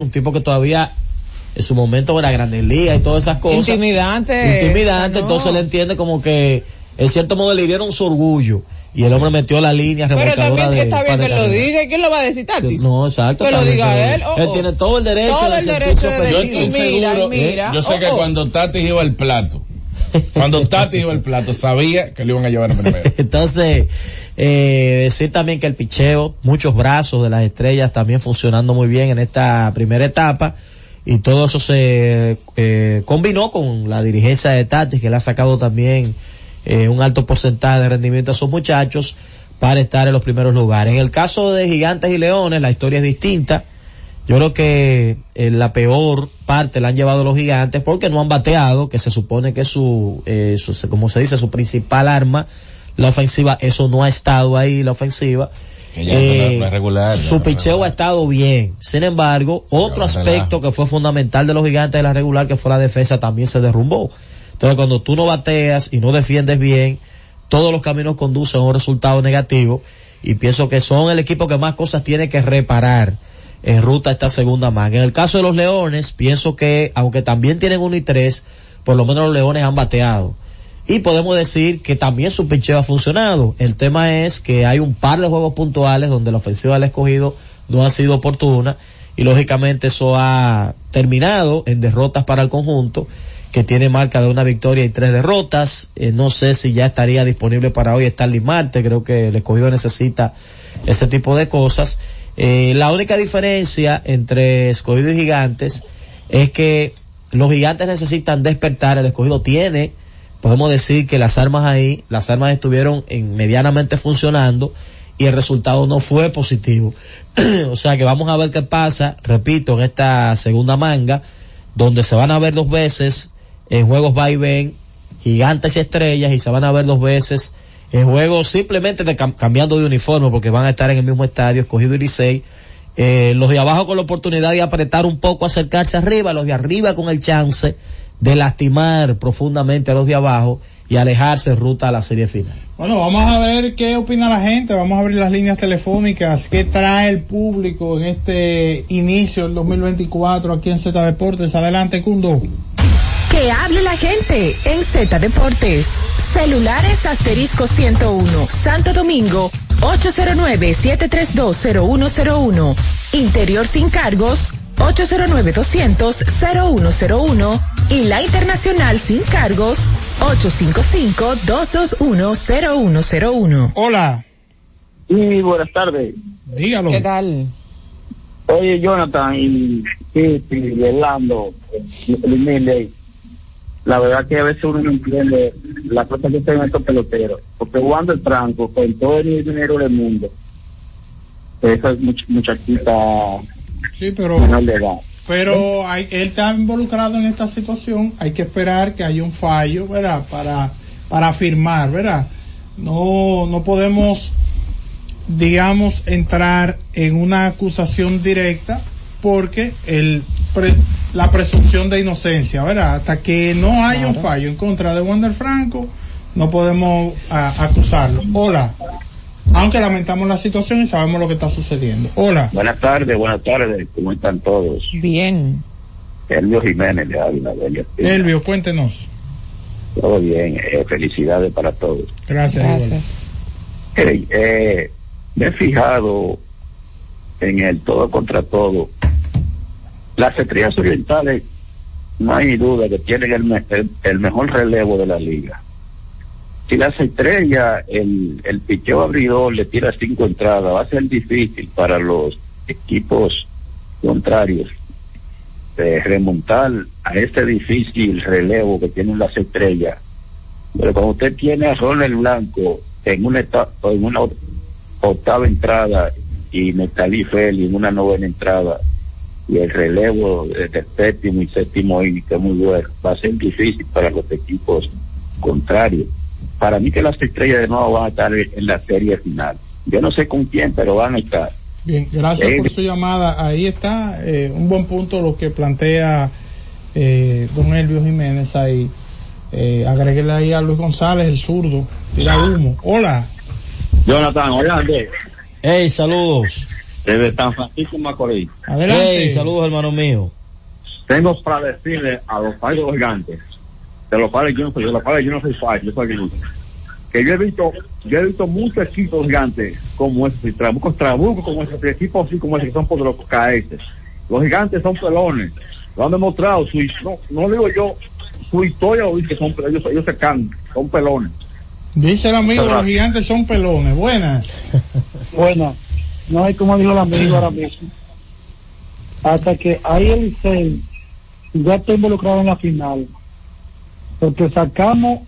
un tipo que todavía en su momento era Grandes Ligas y todas esas cosas. Intimidante. Intimidante, entonces le entiende como que en cierto modo le dieron su orgullo y el hombre metió la línea Pero también está bien que lo diga, ¿quién lo va a decir Tatis? No, exacto. Que lo diga él. él tiene todo el derecho todo el derecho de yo estoy seguro, mira, yo sé que cuando Tatis iba al plato, cuando Tati iba al plato, sabía que le iban a llevar primero. Entonces, eh, decir también que el picheo, muchos brazos de las estrellas también funcionando muy bien en esta primera etapa. Y todo eso se eh, combinó con la dirigencia de Tati, que le ha sacado también eh, un alto porcentaje de rendimiento a esos muchachos para estar en los primeros lugares. En el caso de Gigantes y Leones, la historia es distinta. Yo creo que eh, la peor parte la han llevado los gigantes porque no han bateado, que se supone que es su, eh, su, como se dice, su principal arma, la ofensiva, eso no ha estado ahí, la ofensiva. Eh, regular, su picheo ha estado bien. Sin embargo, otro aspecto que fue fundamental de los gigantes de la regular, que fue la defensa, también se derrumbó. Entonces, cuando tú no bateas y no defiendes bien, todos los caminos conducen a un resultado negativo. Y pienso que son el equipo que más cosas tiene que reparar en ruta esta segunda manga. En el caso de los Leones, pienso que, aunque también tienen uno y tres, por lo menos los Leones han bateado. Y podemos decir que también su picheo ha funcionado. El tema es que hay un par de juegos puntuales donde la ofensiva del escogido no ha sido oportuna y lógicamente eso ha terminado en derrotas para el conjunto que tiene marca de una victoria y tres derrotas. Eh, no sé si ya estaría disponible para hoy Stanley Marte, creo que el escogido necesita ese tipo de cosas. Eh, la única diferencia entre escogido y gigantes es que los gigantes necesitan despertar, el escogido tiene, podemos decir que las armas ahí, las armas estuvieron en, medianamente funcionando y el resultado no fue positivo. o sea que vamos a ver qué pasa, repito, en esta segunda manga, donde se van a ver dos veces en juegos va y ven, gigantes y estrellas, y se van a ver dos veces en juegos simplemente de cambiando de uniforme, porque van a estar en el mismo estadio, escogido y eh, los de abajo con la oportunidad de apretar un poco, acercarse arriba, los de arriba con el chance de lastimar profundamente a los de abajo y alejarse ruta a la serie final. Bueno, vamos a ver qué opina la gente, vamos a abrir las líneas telefónicas, qué trae el público en este inicio del 2024 aquí en Z Deportes. Adelante, Cundo. Que hable la gente en Z Deportes. Celulares asterisco 101, Santo Domingo, 809-7320101. Interior sin cargos, 809-200-0101. Y la internacional sin cargos, 855-221-0101. Hola. Sí, buenas tardes. Dígalo. ¿Qué tal? Oye, Jonathan y Titi, Orlando, Luis la verdad que a veces uno no entiende la cosa que en estos peloteros. Porque jugando el tranco, con todo el dinero del mundo, esa es much, muchachita sí, pero, Pero hay, él está involucrado en esta situación, hay que esperar que haya un fallo, ¿verdad? Para, para firmar, ¿verdad? No, no podemos, digamos, entrar en una acusación directa porque el la presunción de inocencia, ¿verdad? Hasta que no haya un fallo en contra de Wander Franco, no podemos acusarlo. Hola. Aunque lamentamos la situación y sabemos lo que está sucediendo. Hola. Buenas tardes, buenas tardes. ¿Cómo están todos? Bien. Elvio Jiménez de Ávila. Elvio, cuéntenos. Todo bien. Eh, felicidades para todos. Gracias. Gracias. eh, me he fijado en el todo contra todo las estrellas orientales, no hay duda que tienen el, mejor relevo de la liga. Si las estrellas, el, el picheo abridor le tira cinco entradas, va a ser difícil para los equipos contrarios remontar a este difícil relevo que tienen las estrellas. Pero cuando usted tiene a Ronald Blanco en una, en una octava entrada y Metalí Feli en una novena entrada, y el relevo del séptimo y séptimo inning, que es muy bueno, va a ser difícil para los equipos contrarios. Para mí que las estrellas de nuevo van a estar en la serie final. Yo no sé con quién, pero van a estar. Bien, gracias por eh, su llamada. Ahí está eh, un buen punto lo que plantea eh, don Elvio Jiménez ahí. Eh, agréguele ahí a Luis González, el zurdo, tira humo. Hola. Jonathan, hola. Hey, saludos. Desde San Francisco Macorís. Adelante. saludos, hermano mío. Tengo para decirle a los padres de los gigantes, de los padres yo no soy, de los padres yo no soy padre, yo soy que yo he visto, yo he visto muchos equipos gigantes como ese, trabucos, trabucos como ese, equipos así como ese que son poderosos caetes. Los gigantes son pelones, lo han demostrado, su, no, no digo yo, su historia lo dice que son ellos, ellos se cantan, son pelones. Dice el amigo, los gigantes son pelones, buenas. buenas, no hay como dijo el amigo ahora mismo. Hasta que ahí el Licey ya está involucrado en la final, porque sacamos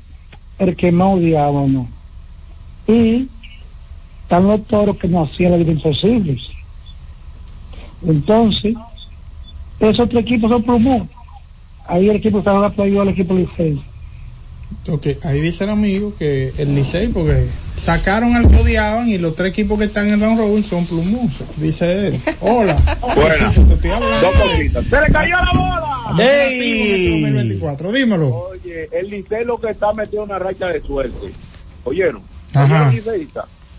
el que más odiábamos. Y están los toros que nos hacían la vida imposible. Entonces, esos tres equipos son plumón. Ahí el equipo estaba apoyado al equipo Licey. Ok, ahí dice el amigo que el Licey, porque sacaron al que odiaban y los tres equipos que están en round robin son plumosos, dice él. Hola. Buena. Dos cositas. ¡Se le cayó la bola! ¡Ey! 2024, dímelo. Oye, el Licey lo que está metido una racha de suerte. ¿Oyeron? Ajá.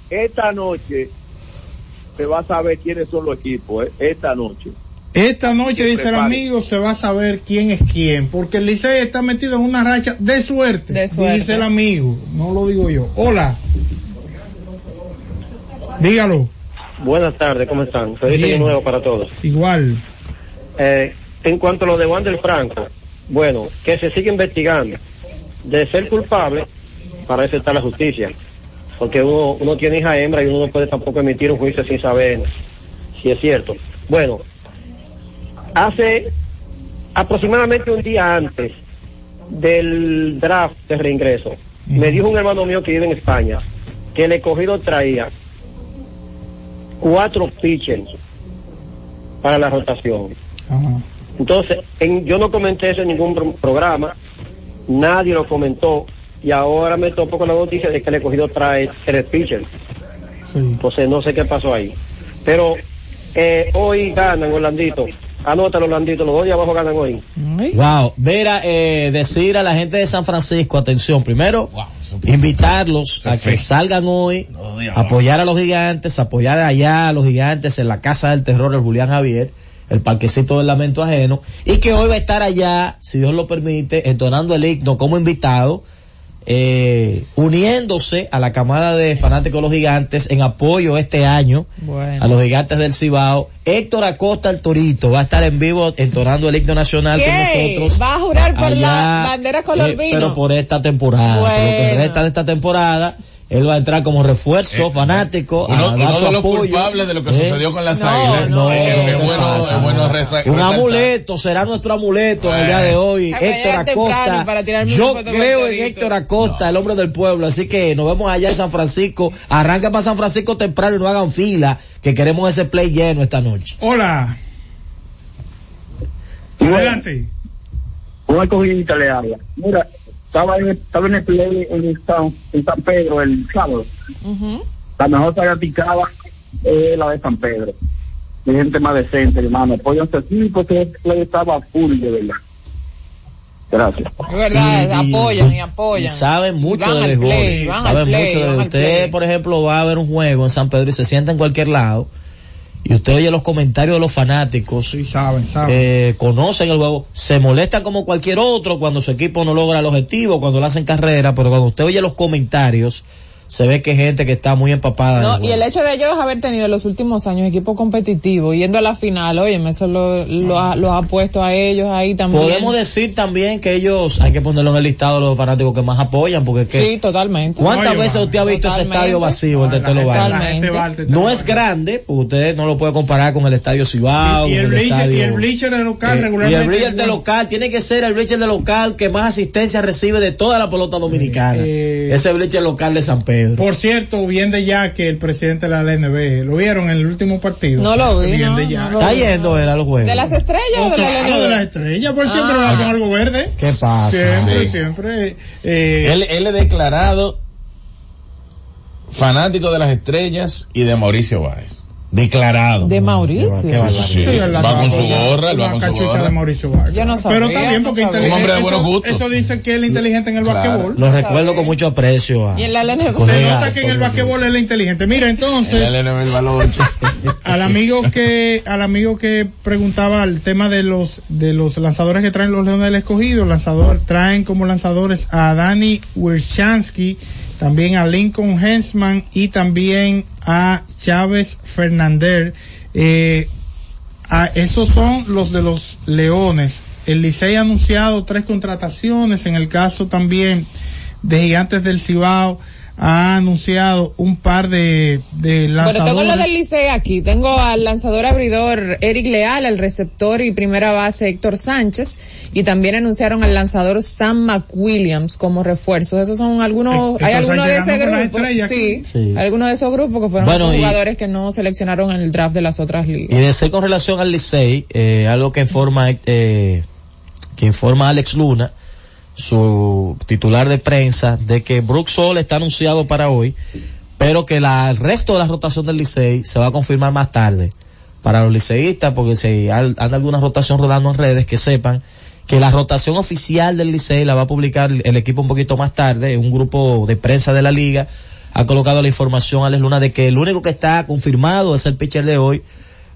Esta noche se va a saber quiénes son los equipos, ¿eh? Esta noche. Esta noche, dice el amigo, se va a saber quién es quién, porque el Licey está metido en una racha de suerte, dice el amigo, no lo digo yo. Hola. Dígalo. Buenas tardes, ¿cómo están? Feliz año nuevo para todos. Igual. Eh, en cuanto a lo de Wander Franco, bueno, que se siga investigando. De ser culpable, para eso está la justicia. Porque uno, uno tiene hija hembra y uno no puede tampoco emitir un juicio sin saber si es cierto. Bueno, hace aproximadamente un día antes del draft de reingreso, me dijo un hermano mío que vive en España que el escogido traía cuatro pitchers para la rotación. Entonces, yo no comenté eso en ningún programa, nadie lo comentó, y ahora me topo con la noticia de que el escogido trae tres pitchers. Entonces, no sé qué pasó ahí. Pero eh, hoy ganan Orlandito Anótalo, Landito, los dos de abajo ganan hoy. Wow, Vera, eh, decir a la gente de San Francisco, atención, primero, invitarlos a que salgan hoy, apoyar a los gigantes, apoyar allá a los gigantes en la Casa del Terror, el Julián Javier, el parquecito del lamento ajeno, y que hoy va a estar allá, si Dios lo permite, entonando el himno como invitado, eh, uniéndose a la camada de fanáticos de los gigantes en apoyo este año a los gigantes del Cibao. Héctor Acosta el Torito va a estar en vivo entonando el himno nacional con nosotros. Va a jurar por la bandera color eh, Pero por esta temporada, por lo que resta de esta temporada él va a entrar como refuerzo eh, fanático uno, a dar de los culpables de lo que ¿Eh? sucedió con las águilas. no, es, bueno, es bueno un amuleto será nuestro amuleto en el día de hoy. Héctor Acosta. yo creo en Héctor Acosta el hombre del pueblo así que nos vemos allá en San Francisco. Arranca para San Francisco temprano y no hagan fila que queremos ese play lleno esta noche. Hola. Adelante. Cogidita le habla mira estaba en, estaba en el play en San, en San Pedro el sábado. La mejor saga picaba es la de San Pedro. De gente más decente, hermano. Apóyanse así porque el play estaba full de verdad. Gracias. Es verdad, apoyan y apoyan. Y saben mucho de béisbol. Saben mucho de usted, por ejemplo, va a ver un juego en San Pedro y se sienta en cualquier lado y usted oye los comentarios de los fanáticos, sí, saben, saben. Eh, conocen el juego, se molesta como cualquier otro cuando su equipo no logra el objetivo, cuando lo hacen carrera, pero cuando usted oye los comentarios, se ve que hay gente que está muy empapada. No, y el hecho de ellos haber tenido en los últimos años equipo competitivo, yendo a la final, oye, eso lo, lo, ha, puesto a ellos ahí también. Podemos decir también que ellos, hay que ponerlo en el listado de los fanáticos que más apoyan, porque que, Sí, totalmente. ¿Cuántas veces usted ha visto ese estadio vacío, el de Telo No es grande, porque usted no lo puede comparar con el estadio Cibao. Y, el, bleacher, y el bleacher de local eh, regularmente. Y el bleacher de local, tiene que ser el bleacher de local que más asistencia recibe de toda la pelota dominicana. Eh, ese bleacher local de San Pedro. Por cierto, bien de ya que el presidente de la LNB, ¿lo vieron en el último partido? No lo vi. Bien de ya. Está yendo él a los juegos. ¿De las estrellas o de la LNB? de las estrellas, por siempre va con algo verde. ¿Qué pasa? Siempre, siempre. Eh, él, él es declarado fanático de las estrellas y de Mauricio Báez. Declarado. De Mauricio. Sí, va con su gorra, va con su gorra. de Mauricio Vargas. Yo no sabía. Pero también porque no sabía. Un hombre de buenos eso, gustos. eso dice que él es inteligente en el Claro. basquetbol. Lo recuerdo con mucho aprecio. a- Y en la LNB. Se nota que en el basquetbol él es inteligente. Mira, entonces, El LNB al amigo que al amigo que preguntaba el tema de los de los lanzadores que traen los Leones del Escogido, lanzador traen como lanzadores a Danny Wirchansky, también a Lincoln Hensman y también a Chávez Fernández. Eh, esos son los de los Leones. El Licey ha anunciado tres contrataciones. En el caso también de Gigantes del Cibao ha anunciado un par de, de Bueno, lanzadores. tengo lo del Licey aquí. Tengo al lanzador abridor Eric Leal, al receptor y primera base Héctor Sánchez. Y también anunciaron al lanzador Sam McWilliams como refuerzos. Esos son algunos, Héctor hay algunos de ese grupo. Sí, Sí. algunos de esos grupos que fueron Bueno, y- jugadores que no seleccionaron en el draft de las otras Y ligas. de ser con relación al Licey, eh, algo que informa, eh, que informa Alex Luna, su titular de prensa, de que Brooks Sol está anunciado para hoy, pero que la, el resto de la rotación del Licey se va a confirmar más tarde. Para los liceístas, porque si hay- anda alguna rotación rodando en redes, que sepan que la rotación oficial del Licey la va a publicar el equipo un poquito más tarde, un grupo de prensa de la liga ha colocado la información a Alex Luna de que el único que está confirmado es el pitcher de hoy,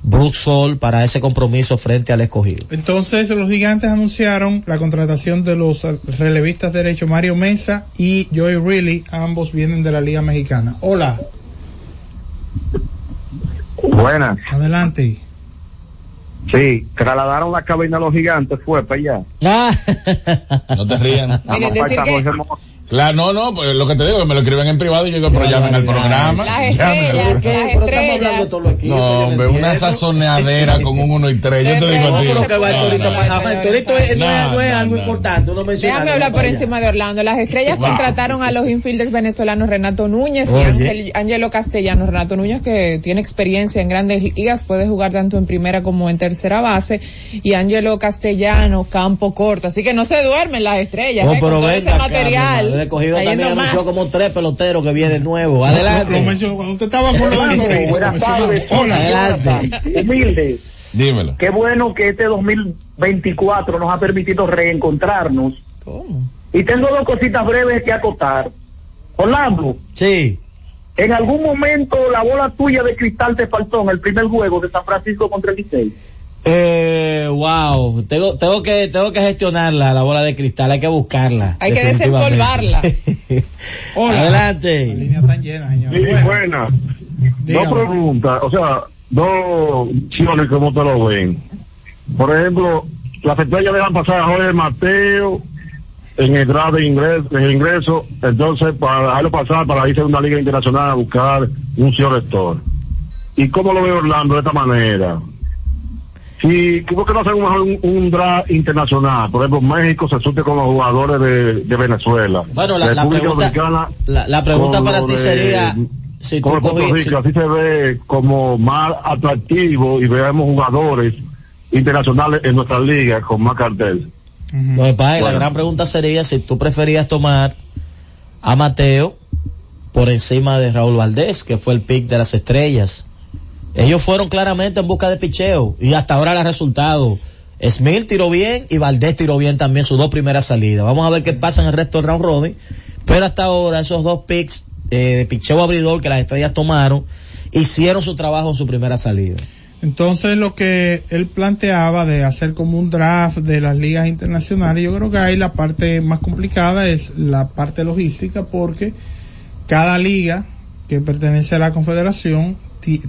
Brooks Sol, para ese compromiso frente al escogido. Entonces los gigantes anunciaron la contratación de los relevistas derechos Mario Mesa y Joey Reilly, ambos vienen de la Liga Mexicana. Hola, Buenas. adelante. Sí, trasladaron la cabina a los gigantes, fue para allá. Ah, No te rían. Miren, decir que Claro, no, no, pues lo que te digo, que me lo escriben en privado y yo digo, pero llamen al programa. las llamen al estrellas, programa. las estrellas. No, hombre, una sazonadera con un 1 y 3. Yo te digo a ti. No, es- algo importante, uno Déjame hablar por encima de Orlando. Las estrellas contrataron a los infielders venezolanos Renato Núñez y Ángelo Castellanos. Renato Núñez que tiene experiencia en grandes ligas, puede jugar tanto en primera como en tercera base. Y Ángelo Castellano, campo corto. Así que no se duermen las estrellas. Eh, con todo ese material. El también yendo anunció más. como tres peloteros que vienen nuevos. Adelante. cuando usted estaba con Buenas tardes. Hola, Adelante. Humilde. Dímelo. Qué bueno que este 2024 nos ha permitido reencontrarnos. ¿Cómo? Y tengo dos cositas breves que acotar. Orlando, Sí. en algún momento la bola tuya de cristal te faltó en el primer juego de San Francisco contra el Licey. Eh, wow. Tengo, tengo que, tengo que gestionarla, la bola de cristal, hay que buscarla. Hay que definitivamente. Hola. La Adelante. línea está llena, señor. Sí, buena. Dígame. Dos preguntas, o sea, dos opciones como te lo ven. Por ejemplo, las estrellas dejan pasar a Jorge Mateo en el draft de ingreso, en el ingreso, entonces para dejarlo pasar para irse a una liga internacional a buscar un rector. ¿Y cómo lo ve Orlando de esta manera? Si, ¿Por qué no hacen un, un draft internacional? Por ejemplo, México se asuste con los jugadores de, de Venezuela. Bueno, la, la pregunta, la, la pregunta para ti de- sería, si tú Puerto Rico, así se ve como más atractivo y veamos jugadores internacionales en nuestra liga con más cartel. Ujú. Lo que pasa es que la Bueno. gran pregunta sería si tú preferías tomar a Mateo por encima de Raúl Valdés, que fue el pick de las estrellas. Ellos fueron claramente en busca de picheo y hasta ahora el resultado. Smith tiró bien y Valdés tiró bien también sus dos primeras salidas. Vamos a ver qué pasa en el resto del round robin. Pero hasta ahora esos dos picks eh, de picheo abridor que las estrellas tomaron hicieron su trabajo en su primera salida. Entonces lo que él planteaba de hacer como un draft de las ligas internacionales, yo creo que ahí la parte más complicada es la parte logística porque cada liga que pertenece a la confederación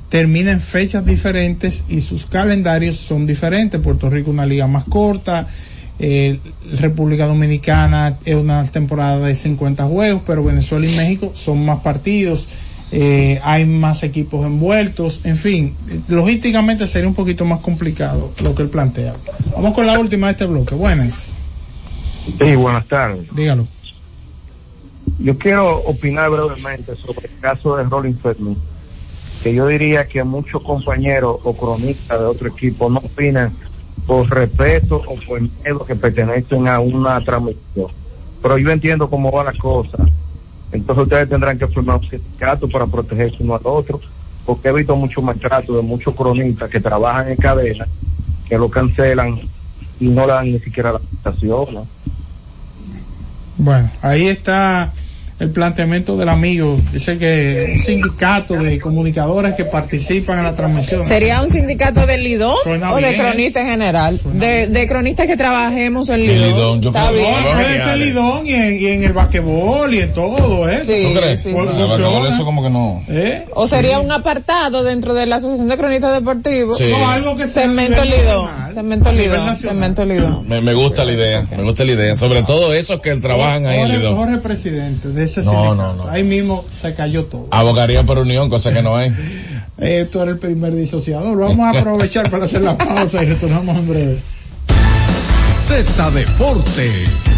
termina en fechas diferentes y sus calendarios son diferentes. Puerto Rico una liga más corta, eh, República Dominicana es una temporada de 50 juegos, pero Venezuela y México son más partidos, eh, hay más equipos envueltos, en fin, logísticamente sería un poquito más complicado lo que él plantea. Vamos con la última de este bloque. Buenas, Sí, buenas tardes. dígalo. Yo quiero opinar brevemente sobre el caso de Rolling Fermin, que yo diría que muchos compañeros o cronistas de otro equipo no opinan por respeto o por miedo que pertenecen a una transmisión. Pero yo entiendo cómo va la cosa. Entonces ustedes tendrán que formar un sindicato para protegerse uno al otro, porque he visto mucho maltrato de muchos cronistas que trabajan en cadena, que lo cancelan y no le dan ni siquiera la presentación. Bueno, ahí está el planteamiento del amigo. Dice que un sindicato de comunicadores que participan en la transmisión. ¿Sería un sindicato del Lidón o de cronistas en general? De, de, cronistas que trabajemos en Lidón. Lidón yo Está bien. puede ser Lidón y en, y en, el basquetbol y en todo, ¿eh? Sí, ¿Tú crees? Sí, sí, eso como que no. ¿Eh? O sería un apartado dentro de la Asociación de Cronistas Deportivos. Sí. No, algo que Cemento Lidón. Cemento Lidón. Cemento Lidón. Me, me gusta la idea. Me gusta la idea. Sobre todo esos que trabajan ahí en Lidón. Jorge presidente de no, no, no. Ahí mismo se cayó todo. Abogaría por unión, cosa que no hay. Esto era el primer disociador. Vamos a aprovechar para hacer la pausa y retornamos en breve. Z Deportes.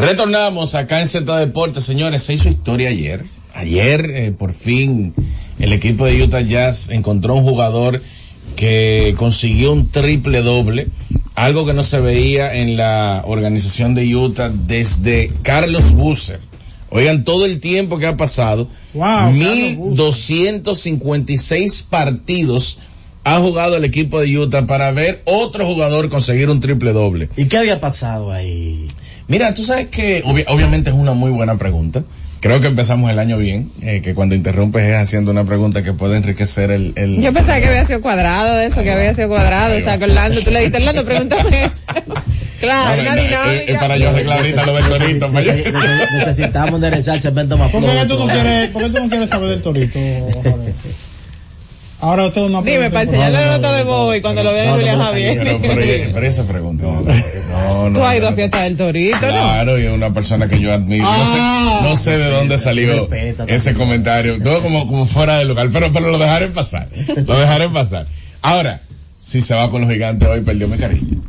Retornamos acá en Z Deportes, señores. Se hizo historia ayer. Ayer, eh, por fin, el equipo de Utah Jazz encontró un jugador que consiguió un triple doble, algo que no se veía en la organización de Utah desde Carlos Busser. Oigan, todo el tiempo que ha pasado, wow, 1256 partidos ha jugado el equipo de Utah para ver otro jugador conseguir un triple doble. ¿Y qué había pasado ahí? Mira, tú sabes que obviamente es una muy buena pregunta. Creo que empezamos el año bien, eh, que cuando interrumpes es haciendo una pregunta que puede enriquecer el... el Yo pensaba que había sido cuadrado eso, que había sido cuadrado, o sea, Orlando, tú le dijiste, Orlando, pregúntame eso. Claro, una dinámica. Es, para yo arreglar ahorita lo del torito. Necesitamos enderezar el cemento más ¿Por qué tú no quieres, ¿por qué tú no quieres saber del torito? Ahora usted no Dime, para enseñarle la nota de voz y cuando lo vean Julián Javier. Pero, pero, esa pregunta. No, no, Tú has ido a fiesta del torito, ¿no? Claro, y una persona que yo admiro. no, sé, ah. no sé de dónde salió ese comentario. Todo como, como fuera del local, pero, pero lo dejaré pasar. Lo dejaré pasar. Ahora, si se va con los gigantes hoy, perdió mi cariño.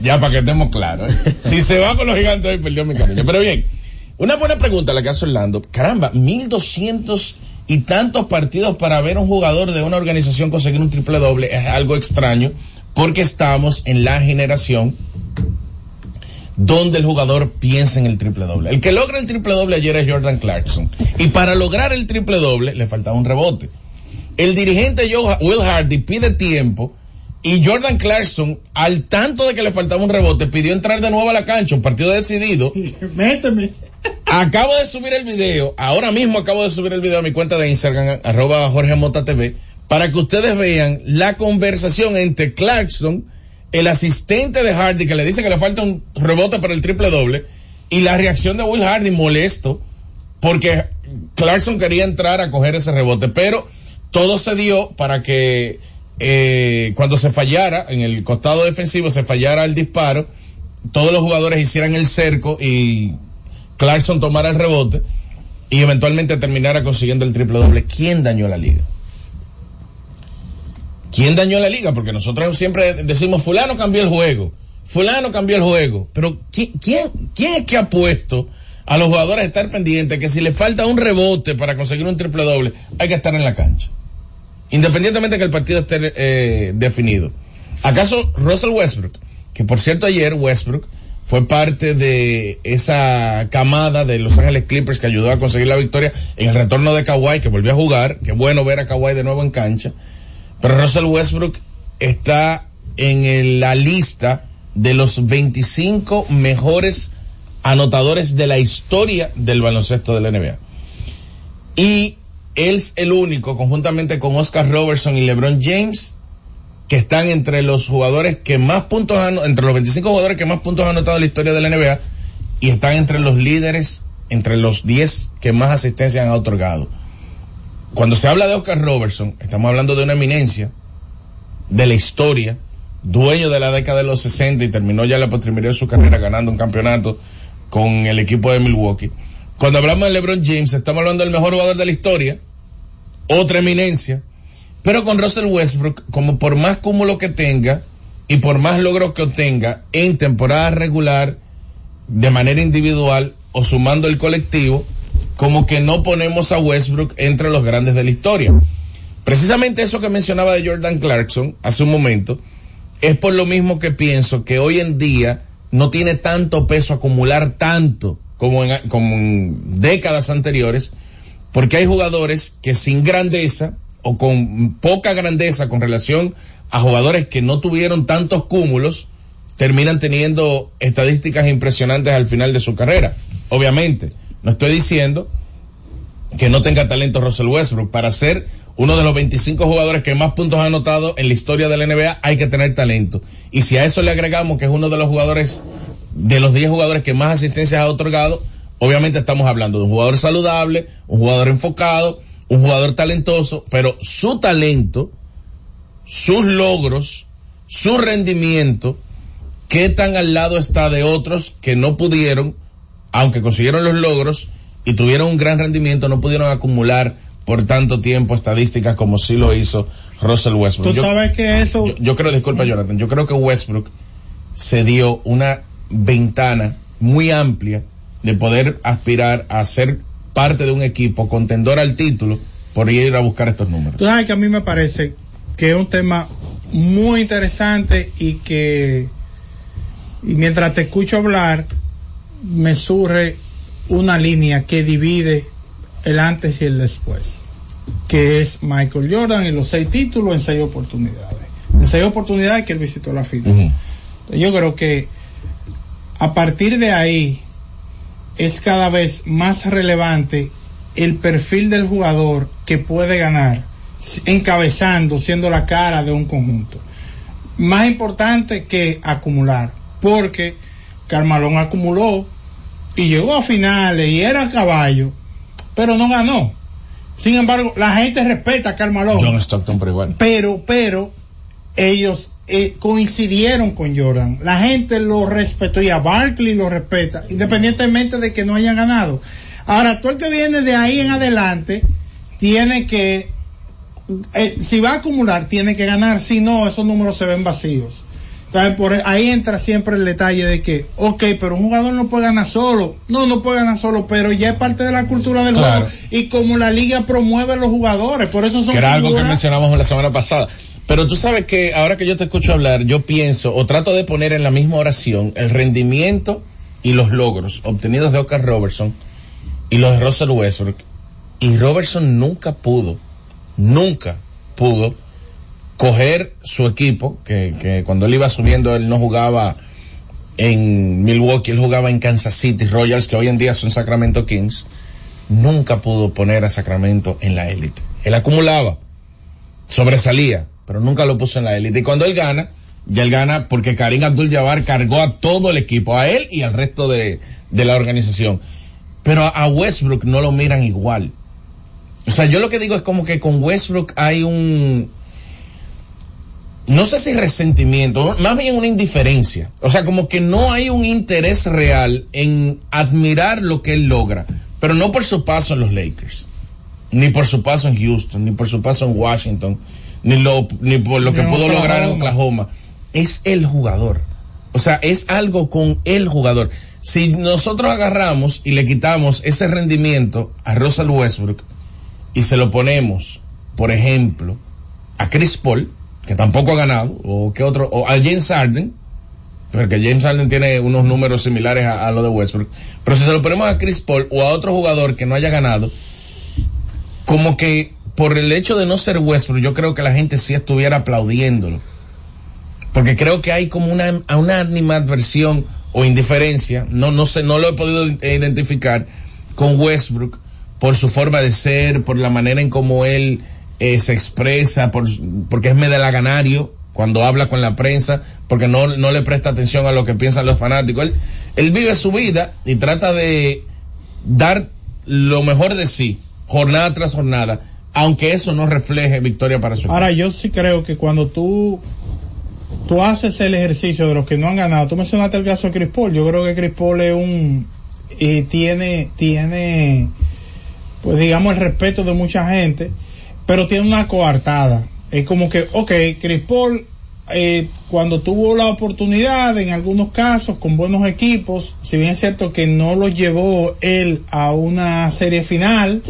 Ya para que estemos claros. ¿eh? Si se va con los gigantes hoy, perdió mi cariño. Pero bien, una buena pregunta la que hace Orlando. Caramba, 1200 y tantos partidos para ver un jugador de una organización conseguir un triple doble es algo extraño porque estamos en la generación donde el jugador piensa en el triple doble. El que logra el triple doble ayer es Jordan Clarkson. Y para lograr el triple doble le faltaba un rebote. El dirigente Will Hardy pide tiempo y Jordan Clarkson, al tanto de que le faltaba un rebote, pidió entrar de nuevo a la cancha, un partido decidido. Méteme acabo de subir el video, ahora mismo acabo de subir el video a mi cuenta de Instagram, arroba Jorge Mota TV, para que ustedes vean la conversación entre Clarkson, el asistente de Hardy, que le dice que le falta un rebote para el triple doble, y la reacción de Will Hardy molesto, porque Clarkson quería entrar a coger ese rebote, pero todo se dio para que eh, cuando se fallara en el costado defensivo, se fallara el disparo, todos los jugadores hicieran el cerco y Clarkson tomara el rebote y eventualmente terminara consiguiendo el triple doble. ¿Quién dañó la liga? ¿Quién dañó la liga? Porque nosotros siempre decimos, fulano cambió el juego, fulano cambió el juego, pero ¿quién, quién, es que ha puesto a los jugadores a estar pendientes que si le falta un rebote para conseguir un triple doble, hay que estar en la cancha? Independientemente de que el partido esté eh, definido. ¿Acaso Russell Westbrook, que por cierto ayer Westbrook fue parte de esa camada de Los Ángeles Clippers que ayudó a conseguir la victoria en el retorno de Kawhi, que volvió a jugar, qué bueno ver a Kawhi de nuevo en cancha, pero Russell Westbrook está en la lista de los 25 mejores anotadores de la historia del baloncesto de la NBA. Y él es el único, conjuntamente con Oscar Robertson y LeBron James, que están entre los jugadores que más puntos han, entre los 25 jugadores que más puntos han anotado en la historia de la NBA, y están entre los líderes, entre los 10 que más asistencia han otorgado. Cuando se habla de Oscar Robertson, estamos hablando de una eminencia de la historia, dueño de la década de los 60 y terminó ya la postrimería de su carrera ganando un campeonato con el equipo de Milwaukee. Cuando hablamos de LeBron James, estamos hablando del mejor jugador de la historia, otra eminencia, pero con Russell Westbrook, como por más cúmulo que tenga y por más logros que obtenga en temporada regular, de manera individual o sumando el colectivo, como que no ponemos a Westbrook entre los grandes de la historia. Precisamente eso que mencionaba de Jordan Clarkson hace un momento, es por lo mismo que pienso que hoy en día no tiene tanto peso acumular tanto como en, décadas anteriores, porque hay jugadores que sin grandeza o con poca grandeza con relación a jugadores que no tuvieron tantos cúmulos, terminan teniendo estadísticas impresionantes al final de su carrera. Obviamente, no estoy diciendo que no tenga talento Russell Westbrook. Para ser uno de los 25 jugadores que más puntos ha anotado en la historia de la NBA, hay que tener talento. Y si a eso le agregamos que es uno de los jugadores de los 10 jugadores que más asistencias ha otorgado, obviamente estamos hablando de un jugador saludable, un jugador enfocado, un jugador talentoso, pero su talento, sus logros, su rendimiento, qué tan al lado está de otros que no pudieron, aunque consiguieron los logros y tuvieron un gran rendimiento, no pudieron acumular por tanto tiempo estadísticas como sí lo hizo Russell Westbrook. Tú sabes que eso... Yo, yo creo, disculpa Jonathan, yo creo que Westbrook se dio una ventana muy amplia de poder aspirar a ser parte de un equipo contendor al título por ir a buscar estos números. Tú sabes que a mí me parece que es un tema muy interesante y que y mientras te escucho hablar me surge una línea que divide el antes y el después que es Michael Jordan y los seis títulos en seis oportunidades. En seis oportunidades que él visitó la final. Yo creo que a partir de ahí es cada vez más relevante el perfil del jugador que puede ganar, encabezando, siendo la cara de un conjunto. Más importante que acumular, porque Carmalón acumuló y llegó a finales y era caballo, pero no ganó. Sin embargo, la gente respeta a Carmalón. John Stockton, pero igual. Pero, pero, ellos eh, coincidieron con Jordan. La gente lo respetó y a Barkley lo respeta, independientemente de que no hayan ganado. Ahora, todo el que viene de ahí en adelante tiene que, eh, si va a acumular, tiene que ganar, si no, esos números se ven vacíos. Entonces, por ahí entra siempre el detalle de que, ok, pero un jugador no puede ganar solo. No, no puede ganar solo, pero ya es parte de la cultura del juego. Y como la liga promueve los jugadores, por eso son Que era algo que mencionamos la semana pasada. Pero tú sabes que ahora que yo te escucho hablar, yo pienso o trato de poner en la misma oración el rendimiento y los logros obtenidos de Oscar Robertson y los de Russell Westbrook. Y Robertson nunca pudo, nunca pudo coger su equipo, que, que cuando él iba subiendo él no jugaba en Milwaukee, él jugaba en Kansas City Royals, que hoy en día son Sacramento Kings, nunca pudo poner a Sacramento en la élite. Él acumulaba, sobresalía, pero nunca lo puso en la élite. Y cuando él gana, ya él gana porque Karim Abdul-Jabbar cargó a todo el equipo, a él y al resto de, de la organización. Pero a Westbrook no lo miran igual. O sea, yo lo que digo es como que con Westbrook hay un, no sé si resentimiento, más bien una indiferencia. O sea, como que no hay un interés real en admirar lo que él logra, pero no por su paso en los Lakers, ni por su paso en Houston, ni por su paso en Washington, ni, lo, ni por lo que pudo lograr en Oklahoma. Es el jugador. O sea, es algo con el jugador. Si nosotros agarramos y le quitamos ese rendimiento a Russell Westbrook y se lo ponemos, por ejemplo, a Chris Paul, que tampoco ha ganado, o que otro, o a James Harden, porque James Harden tiene unos números similares a, a lo de Westbrook, pero si se lo ponemos a Chris Paul o a otro jugador que no haya ganado, como que por el hecho de no ser Westbrook, yo creo que la gente sí estuviera aplaudiéndolo. Porque creo que hay como una, una animadversión o indiferencia, no, no sé, no lo he podido identificar con Westbrook por su forma de ser, por la manera en cómo él eh, se expresa, por, porque es medalaganario cuando habla con la prensa, porque no, no le presta atención a lo que piensan los fanáticos. Él, él vive su vida y trata de dar lo mejor de sí, jornada tras jornada, aunque eso no refleje victoria para su Ahora, yo sí creo que cuando tú, tú haces el ejercicio de los que no han ganado, tú mencionaste el caso de Chris Paul, yo creo que Chris Paul es un, eh, tiene, tiene, pues digamos el respeto de mucha gente, pero tiene una coartada. Es como que, ok, Chris Paul, eh, cuando tuvo la oportunidad, en algunos casos, con buenos equipos, si bien es cierto que no lo llevó él a una serie final,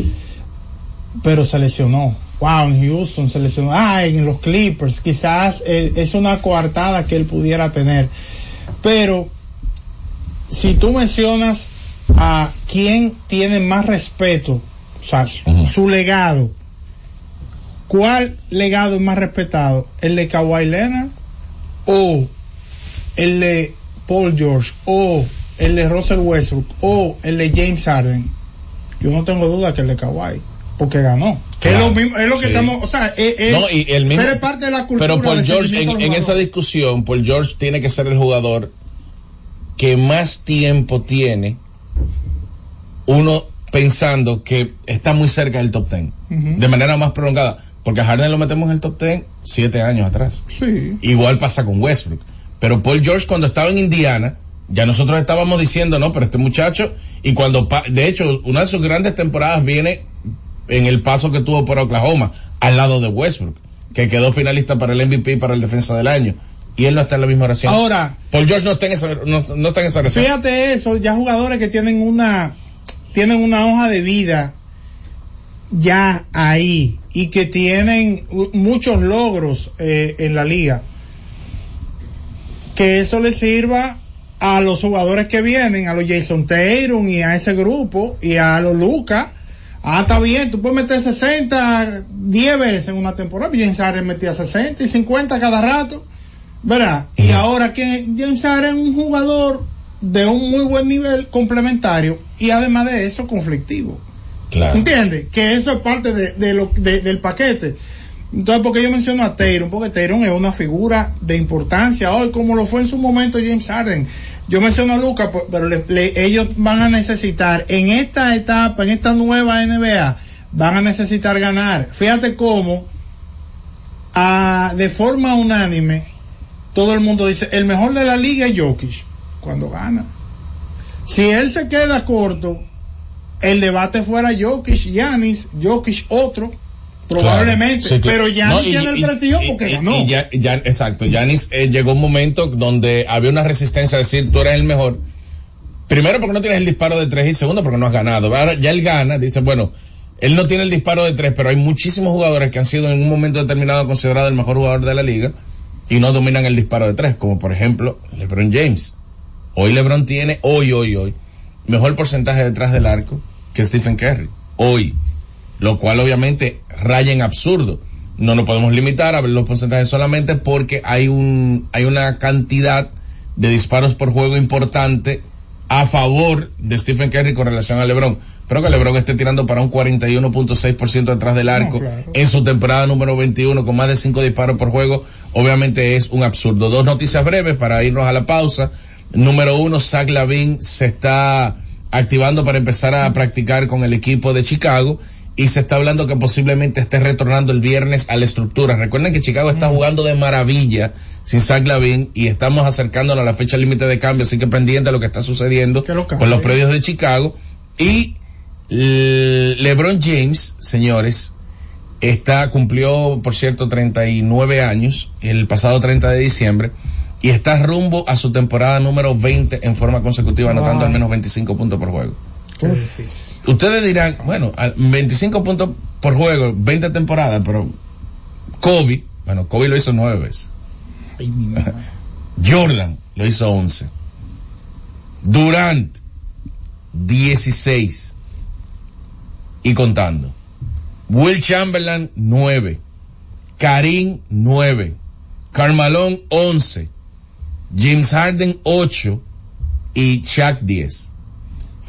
pero se lesionó. Wow, en Houston se lesionó. Ah, en los Clippers. Quizás eh, es una coartada que él pudiera tener. Pero, si tú mencionas a quien tiene más respeto, o sea, su legado, ¿cuál legado es más respetado? ¿El de Kawhi Leonard o el de Paul George o el de Russell Westbrook o el de James Harden? Yo no tengo duda que el de Kawhi porque ganó. Que es lo mismo, es lo que sí. estamos, o sea, es, es- No, y el mismo- pero es parte de la cultura. Pero Paul del George, en, esa discusión, Paul George tiene que ser el jugador que más tiempo tiene uno pensando que está muy cerca del top ten, de manera más prolongada. Porque a Harden lo metemos en el top ten siete años atrás. Sí. Igual pasa con Westbrook. Pero Paul George cuando estaba en Indiana, ya nosotros estábamos diciendo, no, pero este muchacho, y cuando, de hecho, una de sus grandes temporadas viene en el paso que tuvo por Oklahoma, al lado de Westbrook, que quedó finalista para el MVP y para el defensa del año. Y él no está en la misma oración. Ahora, Paul George no está en esa, no, no está en esa oración. Fíjate eso, ya jugadores que tienen una tienen una hoja de vida ya ahí y que tienen muchos logros eh, en la liga. Que eso le sirva a los jugadores que vienen, a los Jason Tatum y a ese grupo y a los Lucas. Ah, está bien, tú puedes meter 60, 10 veces en una temporada. James Harden metía 60 y 50 cada rato. ¿Verdad? Y ahora que James Harden es un jugador de un muy buen nivel complementario y además de eso conflictivo. Claro. ¿Entiendes? Que eso es parte de, de lo, de- del paquete. Entonces, porque yo menciono a Tatum? Porque Tatum es una figura de importancia hoy, como lo fue en su momento James Harden. Yo menciono a Lucas, pero ellos van a necesitar, en esta etapa, en esta nueva NBA, van a necesitar ganar. Fíjate cómo, ah, de forma unánime, todo el mundo dice, el mejor de la liga es Jokic, cuando gana. Si él se queda corto, el debate fuera Jokic, Yanis, Jokic otro, probablemente, Claro, sí, claro. pero Yanis No, tiene el prestigio porque y- ganó. y ya, ya- exacto, Yanis eh, llegó un momento donde había una resistencia a decir tú eres el mejor. Primero porque no tienes el disparo de tres y segundo porque no has ganado. Ahora ya él gana, dice, bueno, él no tiene el disparo de tres, pero hay muchísimos jugadores que han sido en un momento determinado considerados el mejor jugador de la liga y no dominan el disparo de tres, como por ejemplo LeBron James. Hoy LeBron tiene, hoy, hoy, hoy, mejor porcentaje detrás del arco que Stephen Curry. Hoy. Lo cual obviamente raya en absurdo. No nos podemos limitar a ver los porcentajes solamente porque hay un, hay una cantidad de disparos por juego importante a favor de Stephen Curry con relación a LeBron. Pero que LeBron esté tirando para un 41.6% detrás del arco en su temporada número 21 con más de 5 disparos por juego, obviamente es un absurdo. Dos noticias breves para irnos a la pausa. Número uno, Zach Lavin se está activando para empezar a practicar con el equipo de Chicago y se está hablando que posiblemente esté retornando el viernes a la estructura. Recuerden que Chicago está jugando de maravilla sin Zach Lavin y estamos acercándonos a la fecha límite de cambio, así que pendiente de lo que está sucediendo con los predios de Chicago. Y LeBron James, señores, está, cumplió, por cierto, 39 años el pasado 30 de diciembre y está rumbo a su temporada número 20 en forma consecutiva, anotando al menos 25 puntos por juego. Ustedes dirán, bueno, 25 puntos por juego, 20 temporadas, pero Kobe, bueno, Kobe lo hizo nueve veces. Jordan lo hizo 11. Durant, 16. Y contando. Will Chamberlain, 9. Karim, 9. Carmalón, 11. James Harden 8 y Chuck 10.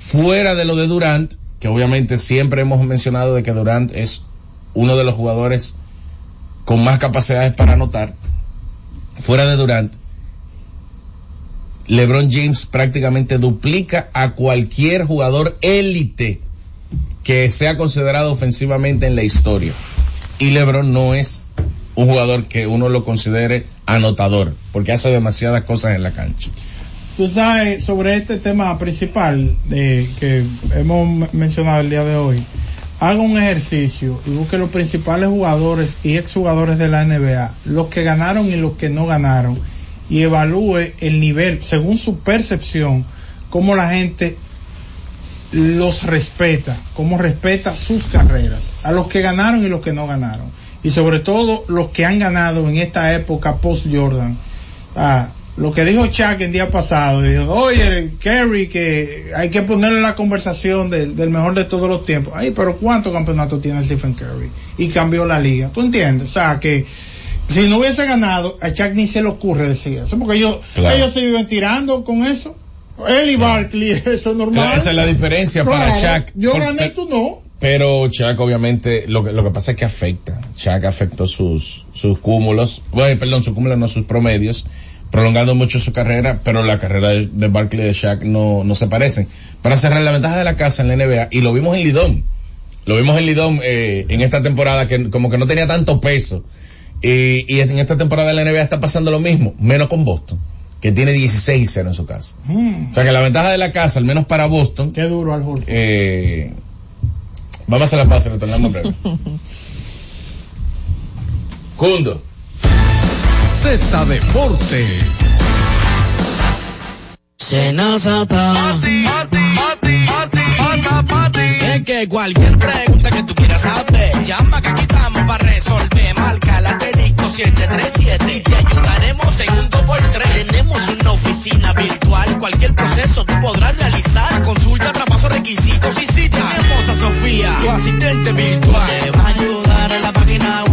Fuera de lo de Durant, que obviamente siempre hemos mencionado de que Durant es uno de los jugadores con más capacidades para anotar. Fuera de Durant, LeBron James prácticamente duplica a cualquier jugador élite que sea considerado ofensivamente en la historia. Y LeBron no es un jugador que uno lo considere anotador, porque hace demasiadas cosas en la cancha. Tú sabes, sobre este tema principal de, que hemos mencionado el día de hoy, haga un ejercicio y busque los principales jugadores y exjugadores de la NBA, los que ganaron y los que no ganaron, y evalúe el nivel, según su percepción, cómo la gente los respeta, cómo respeta sus carreras, a los que ganaron y los que no ganaron y sobre todo los que han ganado en esta época post Jordan. Lo que dijo Chuck el día pasado, dijo, oye, Kerry, que hay que ponerle la conversación del, mejor de todos los tiempos. Ay, pero ¿cuántos campeonatos tiene Stephen Curry? Y cambió la liga. ¿Tú entiendes? O sea, que si no hubiese ganado, a Chuck ni se le ocurre decir eso, porque ellos, ellos se viven tirando con eso. Él y Barkley, eso es normal. esa es la diferencia para Chuck. Yo gané, tú no. Pero Chuck obviamente, lo que, lo que pasa es que afecta. Chuck afectó sus, sus cúmulos, bueno, perdón, sus cúmulos no sus promedios, prolongando mucho su carrera, pero la carrera de, Barkley y de Chuck no, no se parecen. Para cerrar la ventaja de la casa en la NBA, y lo vimos en Lidón, lo vimos en Lidón eh, en esta temporada que como que no tenía tanto peso. Y, y en esta temporada de la NBA está pasando lo mismo, menos con Boston que tiene 16 y 0 en su casa. Mm. O sea que la ventaja de la casa, al menos para Boston. Qué duro al eh, Vamos a hacer la pausa, retornamos breve. Cundo. Z Deportes. Senazata. Es que cualquier pregunta que tú quieras saber, llama que aquí estamos para resolver. Marca la técnico 737 y te ayudaremos en un 2x3. Tenemos una oficina virtual, cualquier proceso tú podrás realizar. Consulta, traspaso, requisitos y si tenemos a Sofía, tu asistente virtual. Te va a ayudar en la página web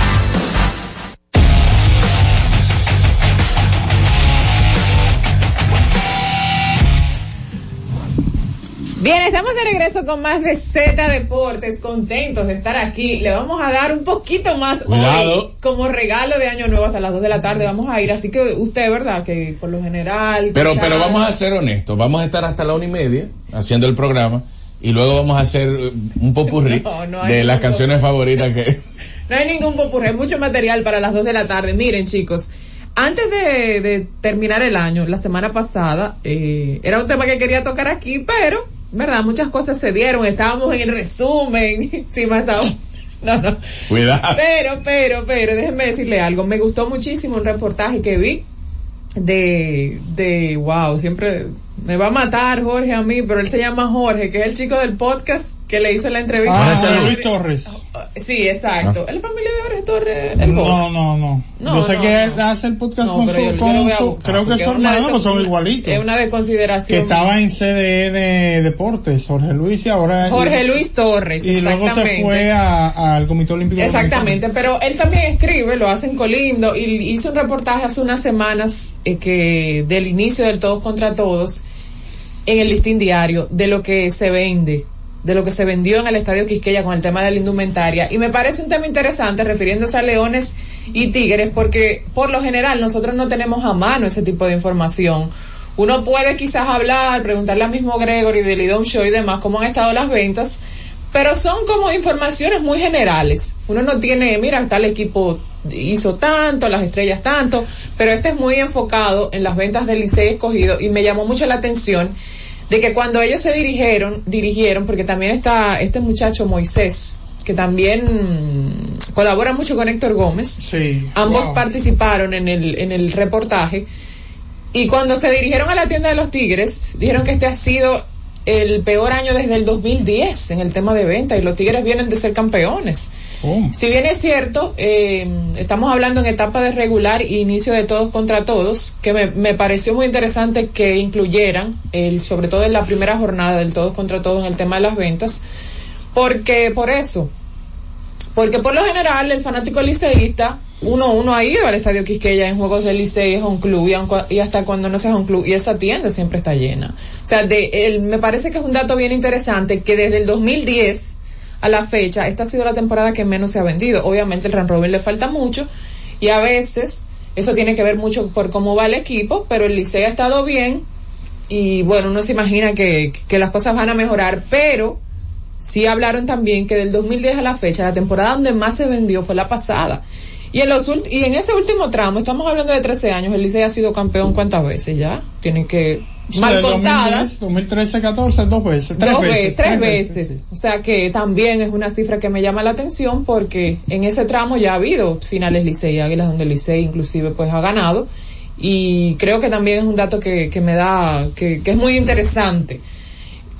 Bien, estamos de regreso con más de Z Deportes, contentos de estar aquí. Le vamos a dar un poquito más Cuidado. hoy como regalo de Año Nuevo hasta las 2 de la tarde. Vamos a ir, así que usted, ¿verdad? Que por lo general. Pero, quizás- pero vamos a ser honestos, vamos a estar hasta la una y media haciendo el programa y luego vamos a hacer un popurrí No, no de las canciones favoritas que... No hay ningún popurrí, hay mucho material para las 2 de la tarde. Miren, chicos, antes de, de terminar el año, la semana pasada, eh, era un tema que quería tocar aquí, pero, ¿verdad? Muchas cosas se dieron, estábamos en el resumen, sin más aún. No, no. Cuidado. Pero, pero, pero, déjenme decirle algo. Me gustó muchísimo un reportaje que vi de, de, wow, siempre me va a matar Jorge a mí, pero él se llama Jorge, que es el chico del podcast que le hizo la entrevista. Ah, Échale. Luis Torres. Sí, exacto. ¿Es la familia de Jorge Torres? El boss. No, no, no. No, yo sé no, que no. él hace el podcast No, con su, yo con a su- creo que porque su es una de hermano, esas- pues son igualitos. Es una de Que estaba en CDE de deportes, Jorge Luis y ahora. Jorge Luis Torres, Y luego se exactamente. fue a- al Comité Olímpico Exactamente, pero él también escribe, lo hace en Colimdo y hizo un reportaje hace unas semanas eh, que del inicio del Todos contra Todos en el listín diario de lo que se vende, de lo que se vendió en el Estadio Quisqueya con el tema de la indumentaria y me parece un tema interesante refiriéndose a leones y tigres porque por lo general nosotros no tenemos a mano ese tipo de información. Uno puede quizás hablar, preguntarle al mismo Gregory del Lidon Show y demás cómo han estado las ventas, pero son como informaciones muy generales. Uno no tiene, mira, tal equipo hizo tanto, las estrellas tanto, pero este es muy enfocado en las ventas del Licey escogido y me llamó mucho la atención de que cuando ellos se dirigieron, dirigieron, porque también está este muchacho Moisés, que también colabora mucho con Héctor Gómez. Sí. Ambos Wow. participaron en el, en el reportaje. Y cuando se dirigieron a la tienda de los Tigres, dijeron que este ha sido el peor año desde el 2010 en el tema de venta y los Tigres vienen de ser campeones. Oh. Si bien es cierto, eh, estamos hablando en etapa de regular e inicio de todos contra todos, que me, me pareció muy interesante que incluyeran, el, sobre todo en la primera jornada del todos contra todos en el tema de las ventas, porque por eso, porque por lo general el fanático liceísta, uno, uno ha ido al estadio Quisqueya en juegos del Licey, es un club, y, hasta cuando no sea un club, y esa tienda siempre está llena. O sea, de, el, me parece que es un dato bien interesante que desde el 2010 a la fecha, esta ha sido la temporada que menos se ha vendido. Obviamente el Ran Robin le falta mucho, y a veces eso tiene que ver mucho por cómo va el equipo, pero el Licey ha estado bien, y bueno, uno se imagina que, que las cosas van a mejorar, pero sí hablaron también que del 2010 a la fecha, la temporada donde más se vendió fue la pasada. Y en, los y en ese último tramo, estamos hablando de 13 años, el Licey ha sido campeón cuántas veces ya? Tienen que, mal contadas. 2013, 14, dos veces. Tres dos veces, tres, veces. O sea que también es una cifra que me llama la atención porque en ese tramo ya ha habido finales Licey y Águilas donde el Licey inclusive pues ha ganado. Y creo que también es un dato que, que me da, que, que es muy interesante.